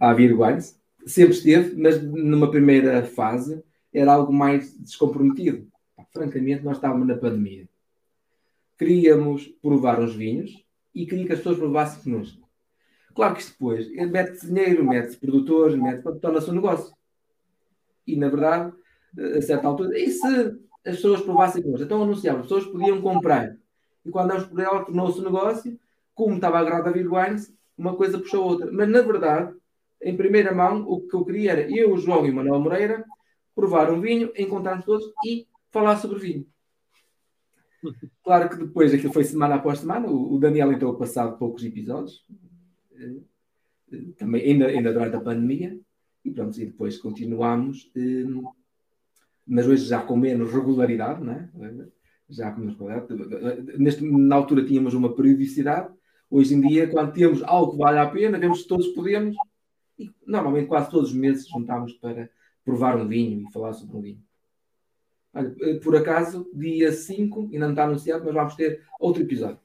à, Wines, sempre esteve, mas numa primeira fase era algo mais descomprometido. Francamente, nós estávamos na pandemia. Queríamos provar os vinhos e queria que as pessoas provassem connosco. Claro que isto depois mete dinheiro, mete produtores, mete, torna-se um negócio. E na verdade, a certa altura, e se as pessoas provassem connosco? Então anunciavam, as pessoas podiam comprar. E quando damos por ela, tornou-se um negócio, como estava a vir wines, uma coisa puxou a outra. Mas na verdade, em primeira mão, o que eu queria era eu, o João e o Manuel Moreira provar um vinho, encontrarmos todos e falar sobre vinho. Claro que depois, aquilo foi semana após semana, o Daniel entrou passado poucos episódios, eh, eh, também ainda, ainda durante a pandemia, e pronto, e depois continuamos, eh, mas hoje já com menos regularidade, né? Já com. Neste, na altura tínhamos uma periodicidade, hoje em dia, quando temos algo que vale a pena, vemos que todos podemos, e normalmente quase todos os meses juntamos para provar um vinho e falar sobre um vinho. Olha, por acaso, dia 5, ainda não está anunciado, mas vamos ter outro episódio.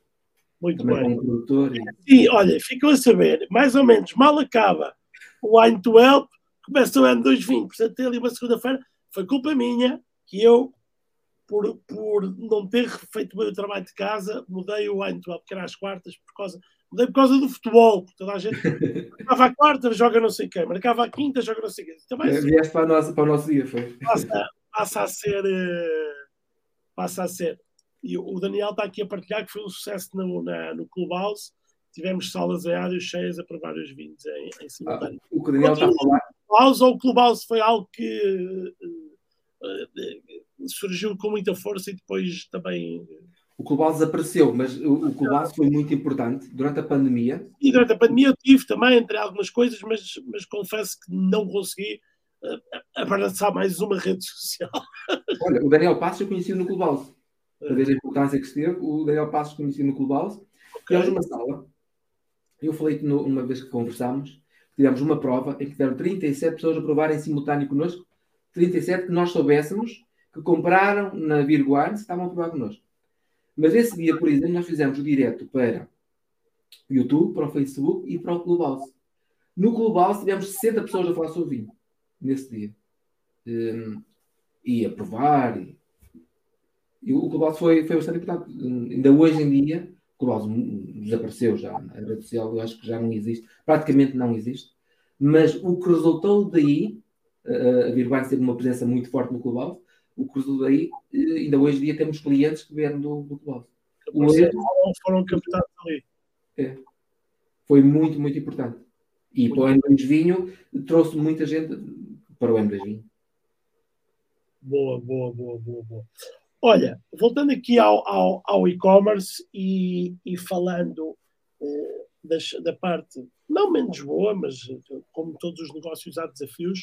Muito Também bem. produtor e... Sim, olha, ficou a saber, mais ou menos, mal acaba o Wine to Help, começa o ano 2020, portanto, tem ali uma segunda-feira, foi culpa minha que eu, por, por não ter feito o meu trabalho de casa, mudei o Help, que era às quartas, por causa, mudei por causa do futebol, porque toda a gente marcava a quarta, joga não sei quem, marcava a quinta, joga não sei quem. Também, é, Vieste para, nossa, para o nosso dia, foi. Passa, passa a ser. Eh, passa a ser e o Daniel está aqui a partilhar que foi um sucesso no, na, no Clubhouse. Tivemos salas em áreas cheias a provar os vinhos em, em simultâneo. Ah, o que o Daniel está a falar. Clubhouse ou o Clubhouse foi algo que uh, surgiu com muita força e depois também. O Clubhouse desapareceu, mas o, o Clubhouse foi muito importante durante a pandemia. E durante a pandemia eu tive também, entre algumas coisas, mas, mas confesso que não consegui uh, abraçar mais uma rede social. Olha, o Daniel Passos eu conheci no Clubhouse para ver a importância que se teve. O Daniel Passos conheci no Clubhouse. Tivemos uma sala. Eu falei que uma vez que conversámos, tivemos uma prova em que tiveram 37 pessoas a provarem simultâneo connosco. 37 que nós soubéssemos que compraram na e estavam a provar connosco. Mas esse dia, por exemplo, nós fizemos o direto para o YouTube, para o Facebook e para o Clubhouse. No Clubhouse tivemos 60 pessoas a falar sobre vinho, nesse dia. Um, e a provar, e e o Clubhouse foi, foi bastante importante. Ainda hoje em dia, o Clubhouse desapareceu já. A rede social eu acho que já não existe. Praticamente não existe. Mas o que resultou daí, a Virvine teve uma presença muito forte no Clubhouse, o resultou daí, eh, ainda hoje em dia temos clientes que vieram do, do Clubhouse. Foram captados ali. É. Foi muito, muito importante. E muito para o M2 Vinho trouxe muita gente para o M2 Vinho. Boa, boa, boa, boa, boa. Olha, voltando aqui ao, ao, ao e-commerce e, e, falando uh, das, da parte não menos boa, mas uh, como todos os negócios há desafios,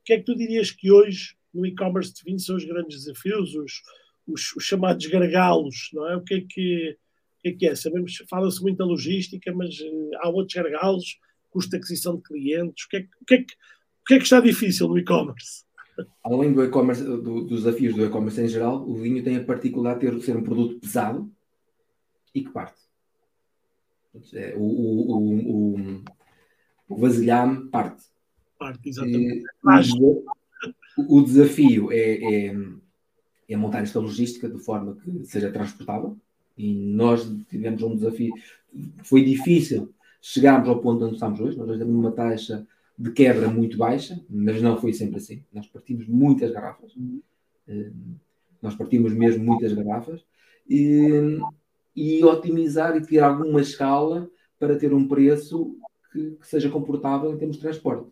o que é que tu dirias que hoje no e-commerce de vinho são os grandes desafios, os, os, os, chamados gargalos, não é? O que é que, o que, é, que é? Sabemos, fala-se muito da logística, mas uh, há outros gargalos, custo de aquisição de clientes, o que é, o que, é que, o que, é que está difícil no e-commerce? Além do e-commerce, do, dos desafios do e-commerce em geral, o vinho tem a particularidade de ser um produto pesado e que parte. É, o, o, o, o vasilhame parte. Parte, exatamente. O, desafio é, é, é, montar esta logística de forma que seja transportável. E nós tivemos um desafio. Foi difícil chegarmos ao ponto onde estamos hoje. Nós temos uma taxa de quebra muito baixa, mas não foi sempre assim. Nós partimos muitas garrafas, uh, nós partimos mesmo muitas garrafas, e, e, otimizar e ter alguma escala para ter um preço que, que seja comportável em termos de transporte.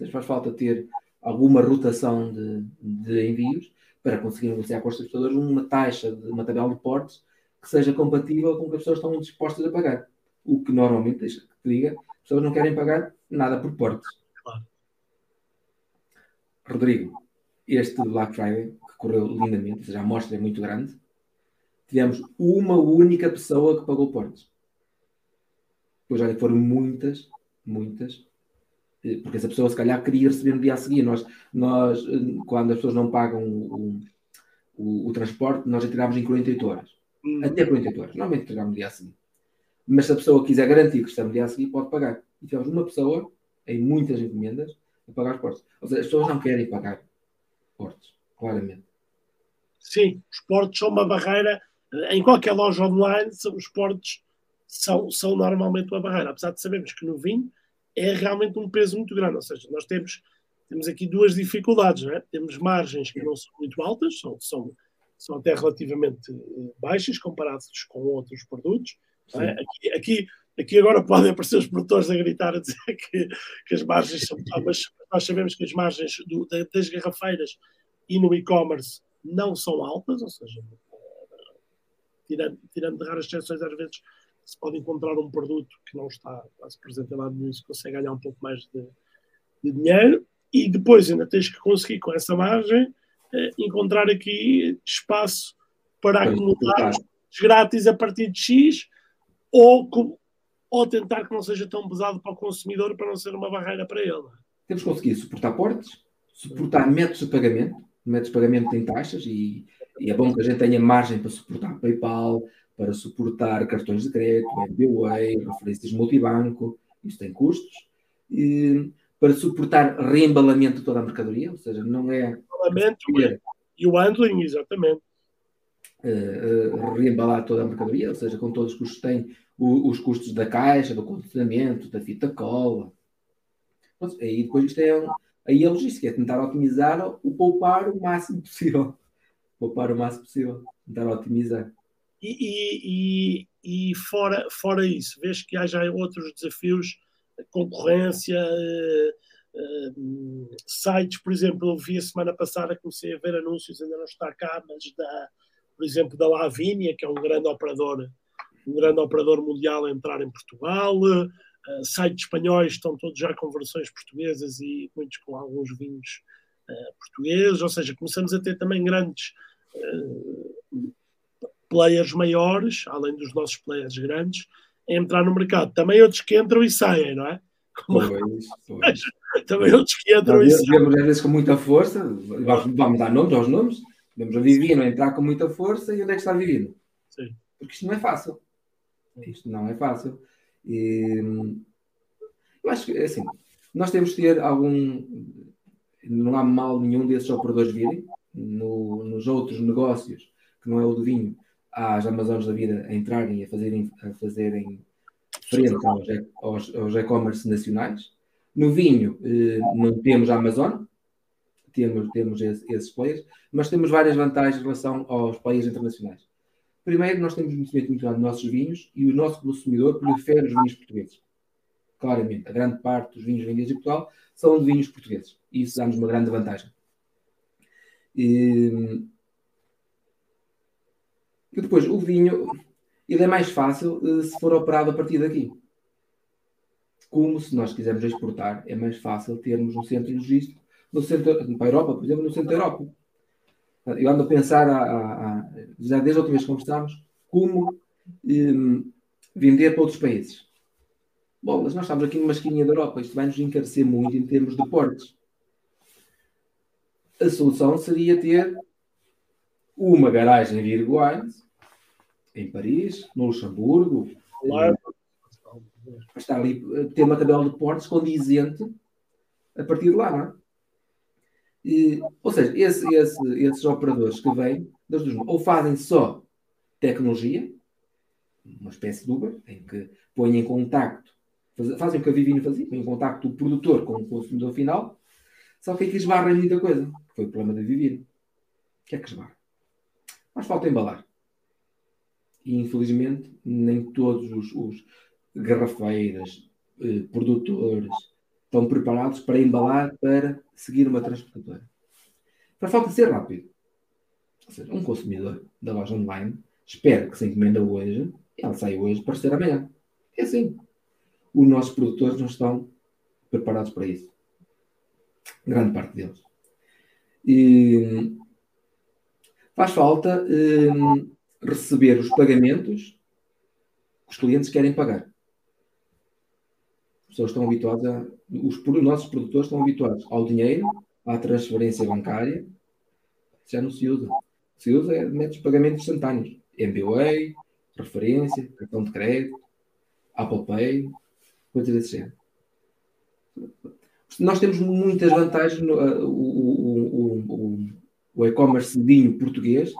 Ou faz falta ter alguma rotação de, de envios para conseguir negociar com os transportadores uma taxa, de, uma tabela de portes que seja compatível com o que as pessoas estão dispostas a pagar. O que normalmente, deixa que te diga, as pessoas não querem pagar nada por portes. Rodrigo, este Black Friday, que correu lindamente, ou seja, a amostra é muito grande, tivemos uma única pessoa que pagou portos. Pois olha, foram muitas, muitas, porque essa pessoa se calhar queria receber no dia a seguir. Nós, nós eh, quando as pessoas não pagam o, o, o transporte, nós entregamos em 48 horas. Hum. Até 48 horas. Normalmente entregamos no dia a seguir. Mas se a pessoa quiser garantir que está no dia a seguir, pode pagar. E temos uma pessoa, em muitas encomendas, a pagar os portos. Ou seja, as pessoas não querem pagar portos, claramente. Sim, os portos são uma barreira. Em qualquer loja online, os portos são, são normalmente uma barreira. Apesar de sabermos que no vinho é realmente um peso muito grande. Ou seja, nós temos, temos aqui duas dificuldades. É? Temos margens que não são muito altas, são, são, são até relativamente eh, baixas comparadas com outros produtos. É? Aqui, aqui Aqui agora podem aparecer os produtores a gritar a dizer que, que as margens são. Mas nós sabemos que as margens do, das garrafeiras e no e-commerce não são altas, ou seja, tirando, tirando de raras exceções, às vezes se pode encontrar um produto que não está quase presente lá nenhum e se consegue ganhar um pouco mais de, de, dinheiro. E depois ainda tens que conseguir, com essa margem, eh, encontrar aqui espaço para acumular grátis a partir de X ou ou tentar que não seja tão pesado para o consumidor para não ser uma barreira para ele. Temos que conseguir suportar portes, suportar métodos de pagamento, métodos de pagamento têm taxas e, e, é bom que a gente tenha margem para suportar PayPal, para suportar cartões de crédito, MBWay, referências multibanco, isso tem custos. E, para suportar reembalamento de toda a mercadoria, ou seja, não é. Reembalamento e o handling, exatamente. Uh, uh, reembalar toda a mercadoria, ou seja, com todos os custos que tem, o, os custos da caixa, do condicionamento, da fita cola. Aí depois isto é, aí a logística, é tentar otimizar o poupar o máximo possível. Poupar o máximo possível, tentar otimizar. E, e, e fora, fora isso, vês que há já outros desafios, concorrência, uh, uh, sites, por exemplo, eu vi a semana passada, comecei a ver anúncios, ainda não está cá, mas da, por exemplo, da Lavínia, que é um grande operador um grande operador mundial a entrar em Portugal. Uh, sites espanhóis estão todos já com versões portuguesas e muitos com alguns vinhos uh, portugueses, ou seja, começamos a ter também grandes uh, players maiores, além dos nossos players grandes, a entrar no mercado. Também outros que entram e saem, não é? Pois, pois. também outros que entram e saem. Vemos às vezes com muita força, vamos dar nomes aos nomes, vemos a Vivino entrar com muita força e onde é que está a Vivino? Sim. Porque isto não é fácil. Isto não é fácil. E, eu acho que, assim, nós temos que ter algum. Não há mal nenhum desses operadores virem. No, nos outros negócios, que não é o do vinho, as Amazonas da vida a entrarem e a fazerem, a fazerem frente aos, aos, e-commerce nacionais. No vinho, eh, não temos a Amazon, temos, temos esses players, mas temos várias vantagens em relação aos players internacionais. Primeiro, nós temos conhecimento muito grande dos nossos vinhos e o nosso consumidor prefere os vinhos portugueses. Claramente, a grande parte dos vinhos vendidos em Portugal são de vinhos portugueses. E isso dá-nos uma grande vantagem. E... e depois, o vinho, ele é mais fácil eh, se for operado a partir daqui. Como se nós quisermos exportar, é mais fácil termos um centro logístico no centro, para a Europa, por exemplo, no centro da Europa eu ando a pensar, a, a, a, já desde a última vez que conversámos, como um, vender para outros países. Bom, mas nós estamos aqui numa esquinha da Europa, isto vai nos encarecer muito em termos de portes. A solução seria ter uma garagem Wines em Paris, no Luxemburgo, para estar ali, ter uma tabela de portes condizente a partir de lá, não é? E, ou seja, esse, esse, esses operadores que vêm, das duas, ou fazem só tecnologia, uma espécie de Uber, em que põem em contacto, fazem o que a Vivino fazia, põem em contacto o produtor com o consumidor final, só que aqui esbarra muita coisa, foi o problema da Vivino. O que é que esbarra? Mas falta embalar. E infelizmente nem todos os, os garrafeiras, eh, produtores, estão preparados para embalar para seguir uma transportadora. Para falta ser rápido. Ou seja, um consumidor da loja online espera que se encomenda hoje e ela sai hoje para ser amanhã. É assim. Os nossos produtores não estão preparados para isso. Grande parte deles. E faz falta um, receber os pagamentos que os clientes querem pagar pessoas estão habituadas a. Os, os nossos produtores estão habituados ao dinheiro, à transferência bancária. Já não se usa. se usa é métodos de pagamento instantâneos. MBWay, referência, cartão de crédito, Apple Pay, coisas desse género. Nós temos muitas vantagens no uh, o, o, e-commerce vinho português.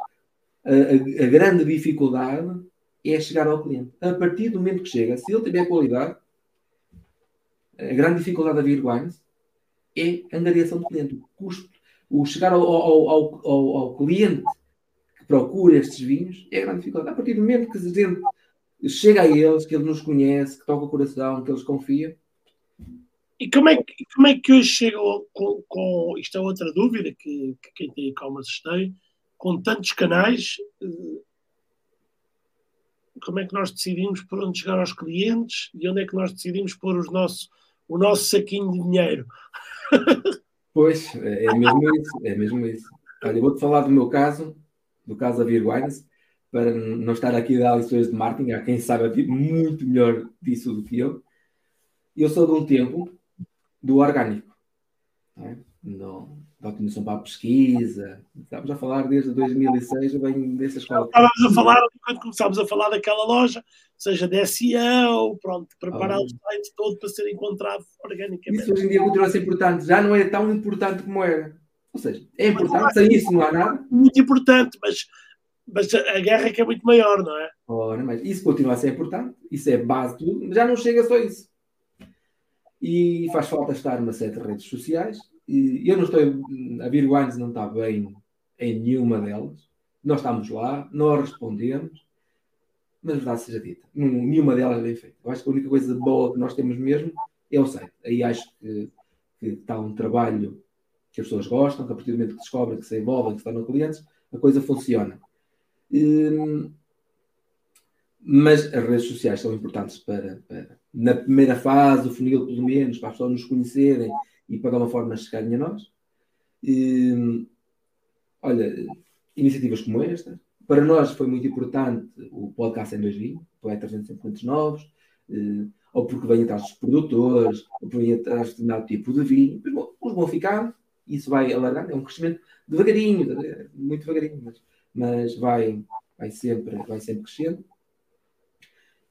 A, a, grande dificuldade é chegar ao cliente. A partir do momento que chega, se ele tiver qualidade, a grande dificuldade da Vir Wines é a angariação do cliente. O custo, o chegar ao, ao, ao, ao, cliente que procura estes vinhos é a grande dificuldade. A partir do momento que a gente chega a eles, que ele nos conhece, que toca o coração, que eles confiam. E como é que, como é que hoje chegam com, com isto é outra dúvida que, que quem tem e-commerce tem, com tantos canais, eh, como é que nós decidimos por onde chegar aos clientes e onde é que nós decidimos pôr os nossos, o nosso saquinho de dinheiro? Pois, é, mesmo isso, é mesmo isso. Olha, vou-te falar do meu caso, do caso da Virwines, para não estar aqui a dar lições de marketing, há quem sabe muito melhor disso do que eu. Eu sou de um tempo do orgânico, não, é? não da otimização para a pesquisa. Estamos a falar desde 2006, bem dessa escola. Estávamos a falar, quando começámos a falar daquela loja, seja de SEO, pronto, preparar oh. o site todo para ser encontrado organicamente. Isso hoje em dia continua a ser importante, já não é tão importante como era. Ou seja, é importante, sem isso não há nada. Muito importante, mas mas a guerra é que é muito maior, não é? Ora, mas isso continua a ser importante, isso é base de tudo, já não chega só isso. E faz falta estar numa série de redes sociais. E eu não estou. A Virwines não está bem em nenhuma delas. Nós estamos lá, nós respondemos, mas verdade seja dita, nenhuma delas é bem feita. Eu acho que a única coisa boa que nós temos mesmo é o site. Aí acho que, que está um trabalho que as pessoas gostam, que a partir do momento que descobrem, que se envolvem, que estão no clientes, a coisa funciona. Hum, mas as redes sociais são importantes para, para, na primeira fase, o funil, pelo menos, para as pessoas nos conhecerem e para de uma forma chegarem a nós. Hum, olha, iniciativas como esta. Para nós foi muito importante o podcast em 2020, o é 350 novos, hum, ou porque vem atrás dos produtores, ou porque vem atrás de determinado tipo de vinho. Mas, bom, vão ficar, isso vai alargando, é um crescimento devagarinho, muito devagarinho. Mas, mas vai, vai, sempre, vai sempre crescendo.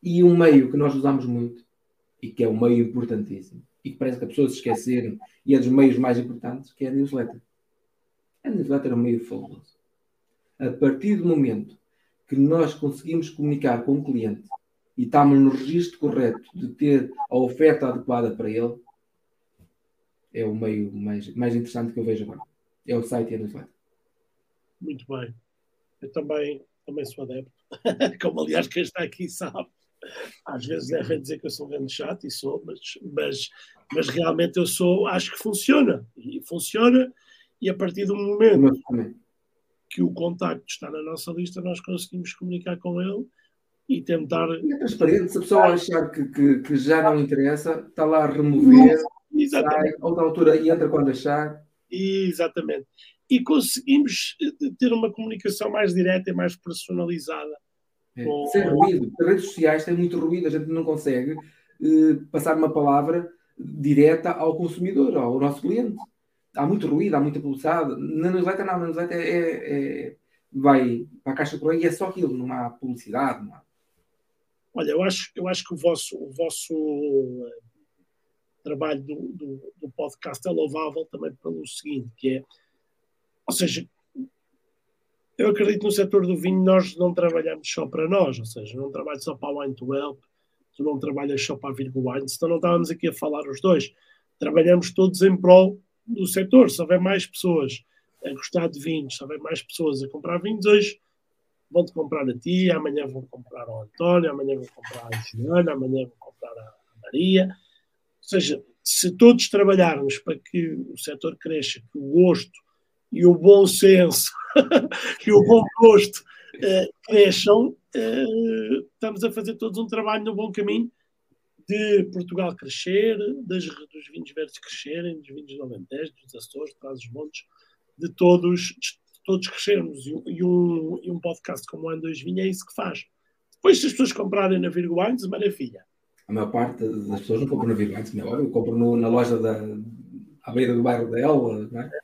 E um meio que nós usamos muito, e que é um meio importantíssimo, e que parece que as pessoas se esqueceram, e é dos meios mais importantes, que é a newsletter. A newsletter é um meio fabuloso. A partir do momento que nós conseguimos comunicar com o cliente e estamos no registro correto de ter a oferta adequada para ele, é o meio mais, mais interessante que eu vejo agora. É o site e a newsletter. Muito bem. Eu também, também sou adepto, como aliás quem está aqui sabe. Às vezes devem dizer que eu sou um grande chato, e sou, mas, mas, mas realmente eu sou, acho que funciona. E funciona, e a partir do momento que o contacto está na nossa lista, nós conseguimos comunicar com ele e tentar. E é transparente, se a pessoa achar que, que, que já não interessa, está lá a remover, Exatamente. sai, outra altura e entra quando achar. Exatamente e conseguimos eh, ter uma comunicação mais direta e mais personalizada. É. Sem ruído. As redes sociais têm muito ruído, a gente não consegue uh, passar uma palavra direta ao consumidor, ao nosso cliente. Há muito ruído, há muita publicidade. Na newsletter, não, na newsletter é, é, é, vai para a caixa por aí e é só aquilo, não há publicidade. Não há... Olha, eu acho, eu acho que o vosso, o vosso eh, trabalho do, do, do podcast é louvável também pelo seguinte, que é ou seja, eu acredito no setor do vinho, nós não trabalhamos só para nós, ou seja, não trabalho só para a Wine to Help, tu não trabalhas só para a Virgo Wine, senão não estávamos aqui a falar os dois. Trabalhamos todos em prol do setor. Se houver mais pessoas a gostar de vinhos, se houver mais pessoas a comprar vinhos, hoje vão-te comprar a ti, amanhã vão comprar ao António, amanhã vão comprar a Juliana, amanhã vão comprar a Maria. Ou seja, se todos trabalharmos para que o setor cresça, que o gosto e o bom senso e o bom gosto uh, cresçam, uh, estamos a fazer todos um trabalho no bom caminho de Portugal crescer, das, dos vinhos verdes crescerem, dos vinhos do Alentejo, dos Açores, traz os montes, de todos, de todos crescermos. E, e, um, e um podcast como o Ano 2 Vinha é isso que faz. Depois, se as pessoas comprarem na Virgo Wines, maravilha. A maior parte das pessoas não compram na Virgo Wines, é óbvio, compram na loja da, à beira do bairro dela, não é?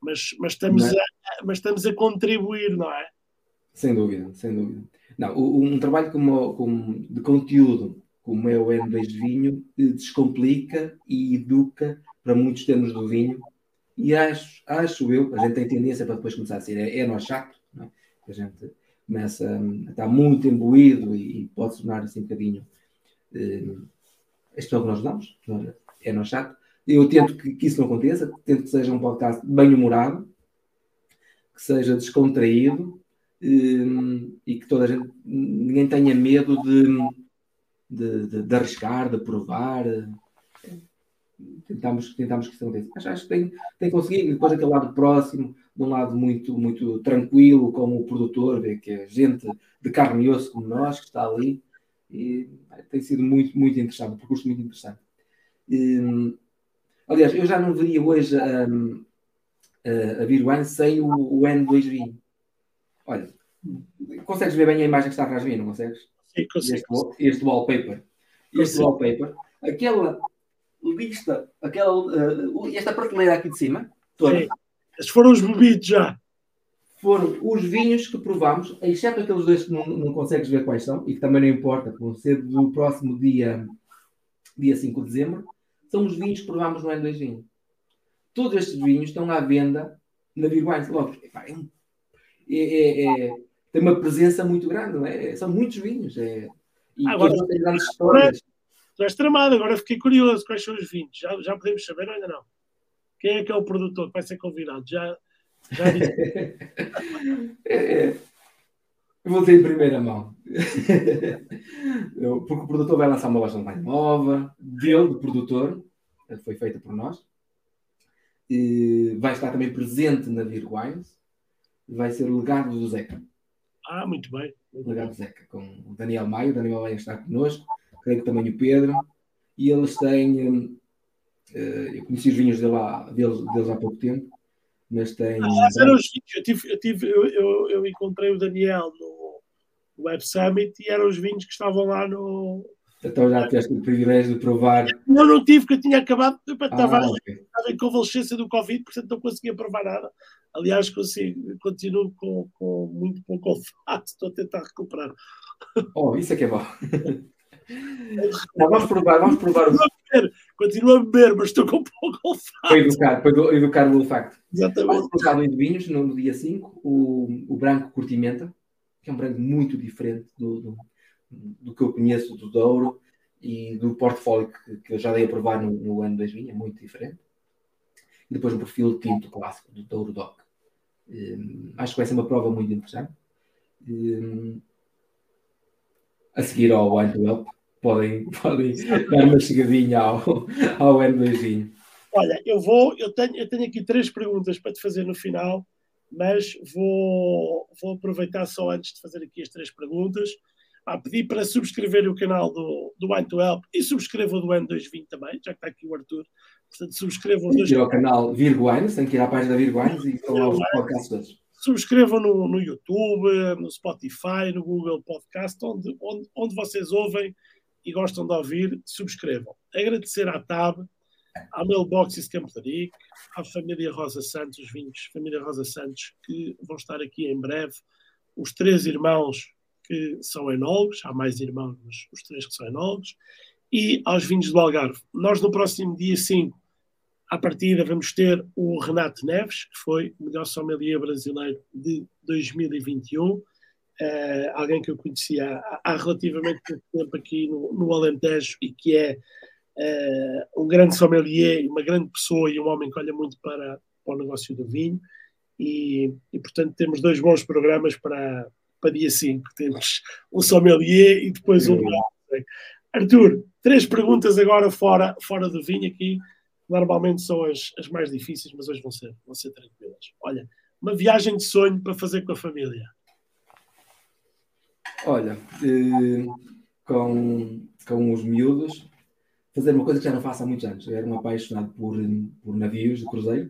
Mas, mas estamos, é? a, mas estamos a contribuir, não é? Sem dúvida, sem dúvida. Não, um trabalho como, como, de conteúdo, como é o N2 de vinho, descomplica e educa para muitos termos do vinho. E acho, acho eu, a gente tem tendência para depois começar a ser, é, é nós chato, não é? a gente começa a estar muito imbuído e, e pode tornar assim um bocadinho eh, a expressão que nós damos, é nós chato. Eu tento que, que, isso não aconteça, tento que seja um podcast bem humorado, que seja descontraído eh, e que toda a gente, ninguém tenha medo de, de, de, de arriscar, de provar. Tentamos, tentamos que isso aconteça. Mas acho que tem, tem conseguido. Depois aquele lado próximo, de um lado muito, muito tranquilo, como o produtor, vê que é gente de carne e osso como nós, que está ali. E tem sido muito, muito interessante, um percurso muito interessante. E, aliás, eu já não veria hoje um, a, a Birwine sem o, o N2 vinho. Olha, consegues ver bem a imagem que está atrás de mim, não consegues? Sim, consigo. Este, este wallpaper. Este wallpaper. Aquela lista, aquela, uh, esta prateleira aqui de cima, toda. Sim. Esses foram os bebidos já. Foram os vinhos que provámos, exceto aqueles dois que não, não consegues ver quais são, e que também não importa, vão ser do próximo dia, dia 5 de dezembro, são os vinhos que provámos no N2 Vinho. Todos estes vinhos estão à venda na Big Wines. Logo, é, é, é, tem uma presença muito grande, não é? São muitos vinhos. É, e agora, tem grandes histórias. Já és tramado, agora fiquei curioso quais são os vinhos. Já, já podemos saber ou ainda não? Quem é que é o produtor que vai ser convidado? Já, já é, é. Eu vou ter em primeira mão. Porque o produtor vai lançar uma loja online nova, dele, do produtor, foi feita por nós. E vai estar também presente na Vir Wines. Vai ser o legado do Zeca. Ah, muito bem. O legado do Zeca, com o Daniel Maio. O Daniel Maio está connosco, creio que também o Pedro. E eles têm Uh, eu conheci os vinhos dele há, deles, deles há pouco tempo, mas tem. Ah, eram os vinhos. Eu, tive, eu, tive, eu, eu, eu, encontrei o Daniel no Web Summit e eram os vinhos que estavam lá no. Então já tiveste o privilégio de provar. Não, não tive, porque eu tinha acabado. Eu estava, ah, okay. estava em convalescência do Covid, portanto não conseguia provar nada. Aliás, consigo, continuo com, com muito pouco olfato, estou a tentar recuperar. Oh, isso é que é bom. Não, vamos provar, vamos provar. Continuo a beber, continuo a beber mas estou com pouco olfato. Foi educar, foi educar o olfato. Exatamente. Vamos provar no vinhos, no, dia 5, o, o branco curtimenta, que é um branco muito diferente do, do, do que eu conheço do Douro e do portfólio que, que eu já dei a provar no, no ano 2000, é muito diferente. E depois um perfil tinto clássico do Douro Doc. Um, acho que vai ser uma prova muito interessante. Um, a seguir ao Help, podem, podem dar uma chegadinha ao, ao N2. Olha, eu vou, eu tenho, eu tenho aqui três perguntas para te fazer no final, mas vou, vou aproveitar só antes de fazer aqui as três perguntas. A pedir para subscrever o canal do, do Wine to Help e subscrevam o do N220 também, já que está aqui o Arthur. Portanto, subscrevam os dois. Ir ao canal Virguines, tem que ir à página da Virguines e falar os podcasts. Subscrevam no, no YouTube, no Spotify, no Google Podcast, onde, onde, onde vocês ouvem e gostam de ouvir, subscrevam. Agradecer à TAB, à Mailboxes Campo de Rico, à família Rosa Santos, vinhos, família Rosa Santos, que vão estar aqui em breve. Os três irmãos que são enólogos, há mais irmãos, mas os três que são enólogos, e aos vinhos do Algarve. Nós, no próximo dia 5, à partida, vamos ter o Renato Neves, que foi o melhor sommelier brasileiro de 2021 uh, alguém que eu conhecia há, há relativamente pouco tempo aqui no, no Alentejo e que é uh, um grande sommelier, uma grande pessoa e um homem que olha muito para, para o negócio do vinho. E, e, portanto temos dois bons programas para, para dia 5. Temos um sommelier e depois um. Arthur, três perguntas agora fora, fora do vinho aqui. Normalmente são as, as mais difíceis, mas hoje vão ser, vão ser tranquilas. Olha, uma viagem de sonho para fazer com a família. Olha, eh, com, com os miúdos, fazer uma coisa que já não faço há muitos anos. Eu era um apaixonado por, por navios de cruzeiro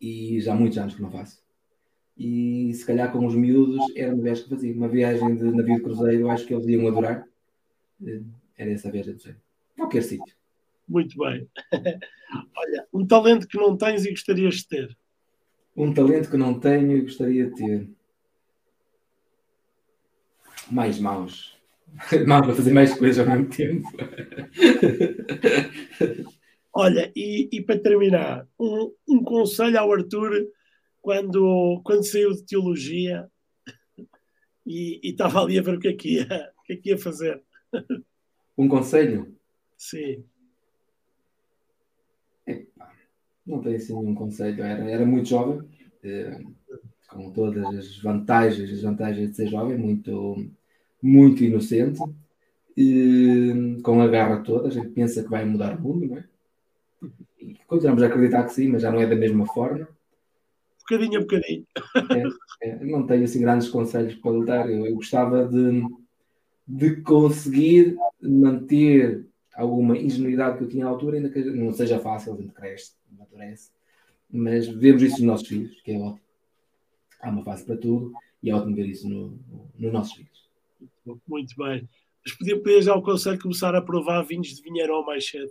e já há muitos anos que não faço. E se calhar com os miúdos era uma vez que fazia. Uma viagem de navio de cruzeiro, acho que eles iam adorar. Eh, era essa viagem de sonho. Qualquer sítio. Muito bem. Olha, um talento que não tens e gostarias de ter. Um talento que não tenho e gostaria de ter. Mais maus. Mal para fazer mais coisas ao mesmo tempo. Olha, e, e para terminar, um, um, conselho ao Arthur quando, quando saiu de teologia e, e estava ali a ver o que é que ia, o que é que ia fazer. Um conselho? Sim. Não tenho assim nenhum conselho. Era, era muito jovem, eh, com todas as vantagens, as vantagens de ser jovem, muito, muito inocente, e, com a garra toda. A gente pensa que vai mudar o mundo, não é? E continuamos a acreditar que sim, mas já não é da mesma forma. Bocadinho a bocadinho. É, é, não tenho assim grandes conselhos para lhe dar. Eu, eu gostava de, de conseguir manter alguma ingenuidade que eu tinha à altura, ainda que não seja fácil, a gente cresce, amadurece, mas vemos isso nos nossos filhos, que é ótimo. Há uma fase para tudo e é ótimo ver isso nos no nossos filhos. Muito bem. Mas podia, podia já o conselho começar a provar vinhos de vinheirão mais cedo.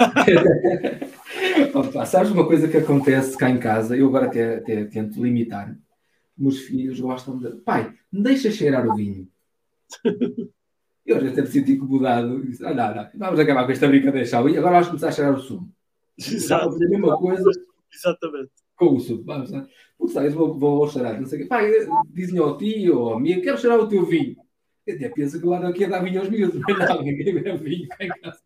Opa, sabes uma coisa que acontece cá em casa? Eu agora até, até tento limitar. Meus filhos gostam de. Pai, me deixa cheirar o vinho. Eu já até me senti incomodado. Disse, ah, não, não, vamos acabar com esta brincadeira, e agora vamos começar a cheirar o sumo. Exato. A mesma coisa. Exatamente. Com o sumo. Vamos, não? Porque sabes, vou, vou cheirar, não sei o quê. Pai, dizem ao tio ou ao amigo, quero cheirar o teu vinho. Eu até penso que lá daqui a dar vinho aos miúdos, mas não, ninguém bebe vinho cá em casa.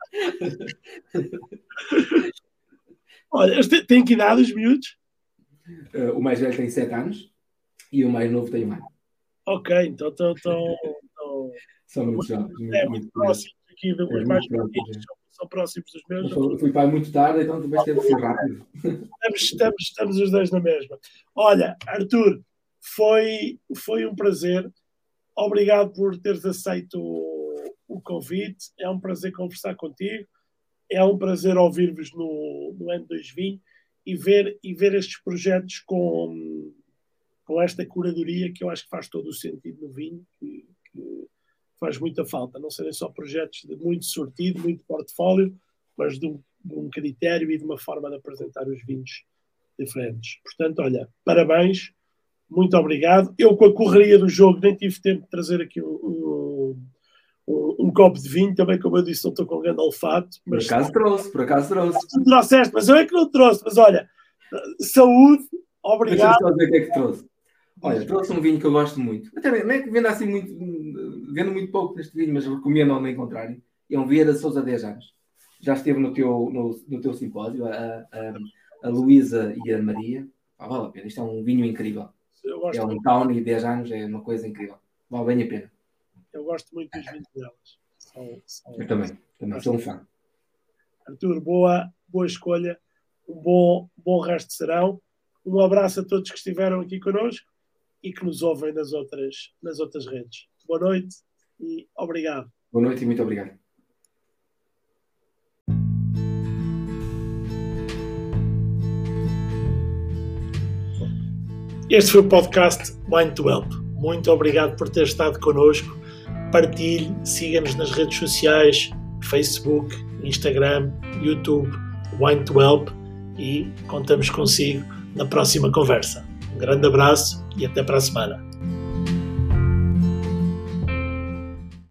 Olha, tem que idade os miúdos? Uh, o mais velho tem 7 anos e o mais novo tem ano. Ok, então estão. São muito jovens. É muito, muito próximos aqui, dos é mais pequenos, são próximos dos meus. Eu fui pai muito tarde, então também teve que ser rápido. Estamos, estamos, estamos os dois na mesma. Olha, Arthur, foi, foi um prazer Obrigado por teres aceito o, o convite. É um prazer conversar contigo. É um prazer ouvir-vos no, no ano 2020 e ver, e ver estes projetos com, com esta curadoria que eu acho que faz todo o sentido no vinho, que, que faz muita falta. Não serem só projetos de muito sortido, muito portfólio, mas de um, de um critério e de uma forma de apresentar os vinhos diferentes. Portanto, olha, parabéns muito obrigado. Eu, com a correria do jogo, nem tive tempo de trazer aqui um, um, um copo de vinho. Também, como eu disse, não estou com grande olfato. Mas... Por acaso trouxe, por acaso trouxe. Tu trouxeste, mas eu é que não trouxe. Mas olha, saúde, obrigado. Deixa-me dizer o que é que trouxe. Olha, trouxe um vinho que eu gosto muito. Até não é que vendo assim muito, vendo muito pouco deste vinho, mas recomendo ao encontrarem. É um Vieira Souza 10 anos. Já esteve no teu, no, no teu simpósio, a, a, a Luísa e a Maria. Ah, vale a pena, isto é um vinho incrível. É um town e 10 anos é uma coisa incrível. Vale bem a pena. Eu gosto muito dos vinhos delas. São, são... Eu também, também sou um fã. Arthur, boa, boa escolha. Um bom, bom resto de serão. Um abraço a todos que estiveram aqui connosco e que nos ouvem nas outras, nas outras redes. Boa noite e obrigado. Boa noite e muito obrigado. Este foi o podcast Wine to Help. Muito obrigado por ter estado connosco. Partilhe, siga-nos nas redes sociais, Facebook, Instagram, YouTube, Wine to Help e contamos consigo na próxima conversa. Um grande abraço e até para a semana.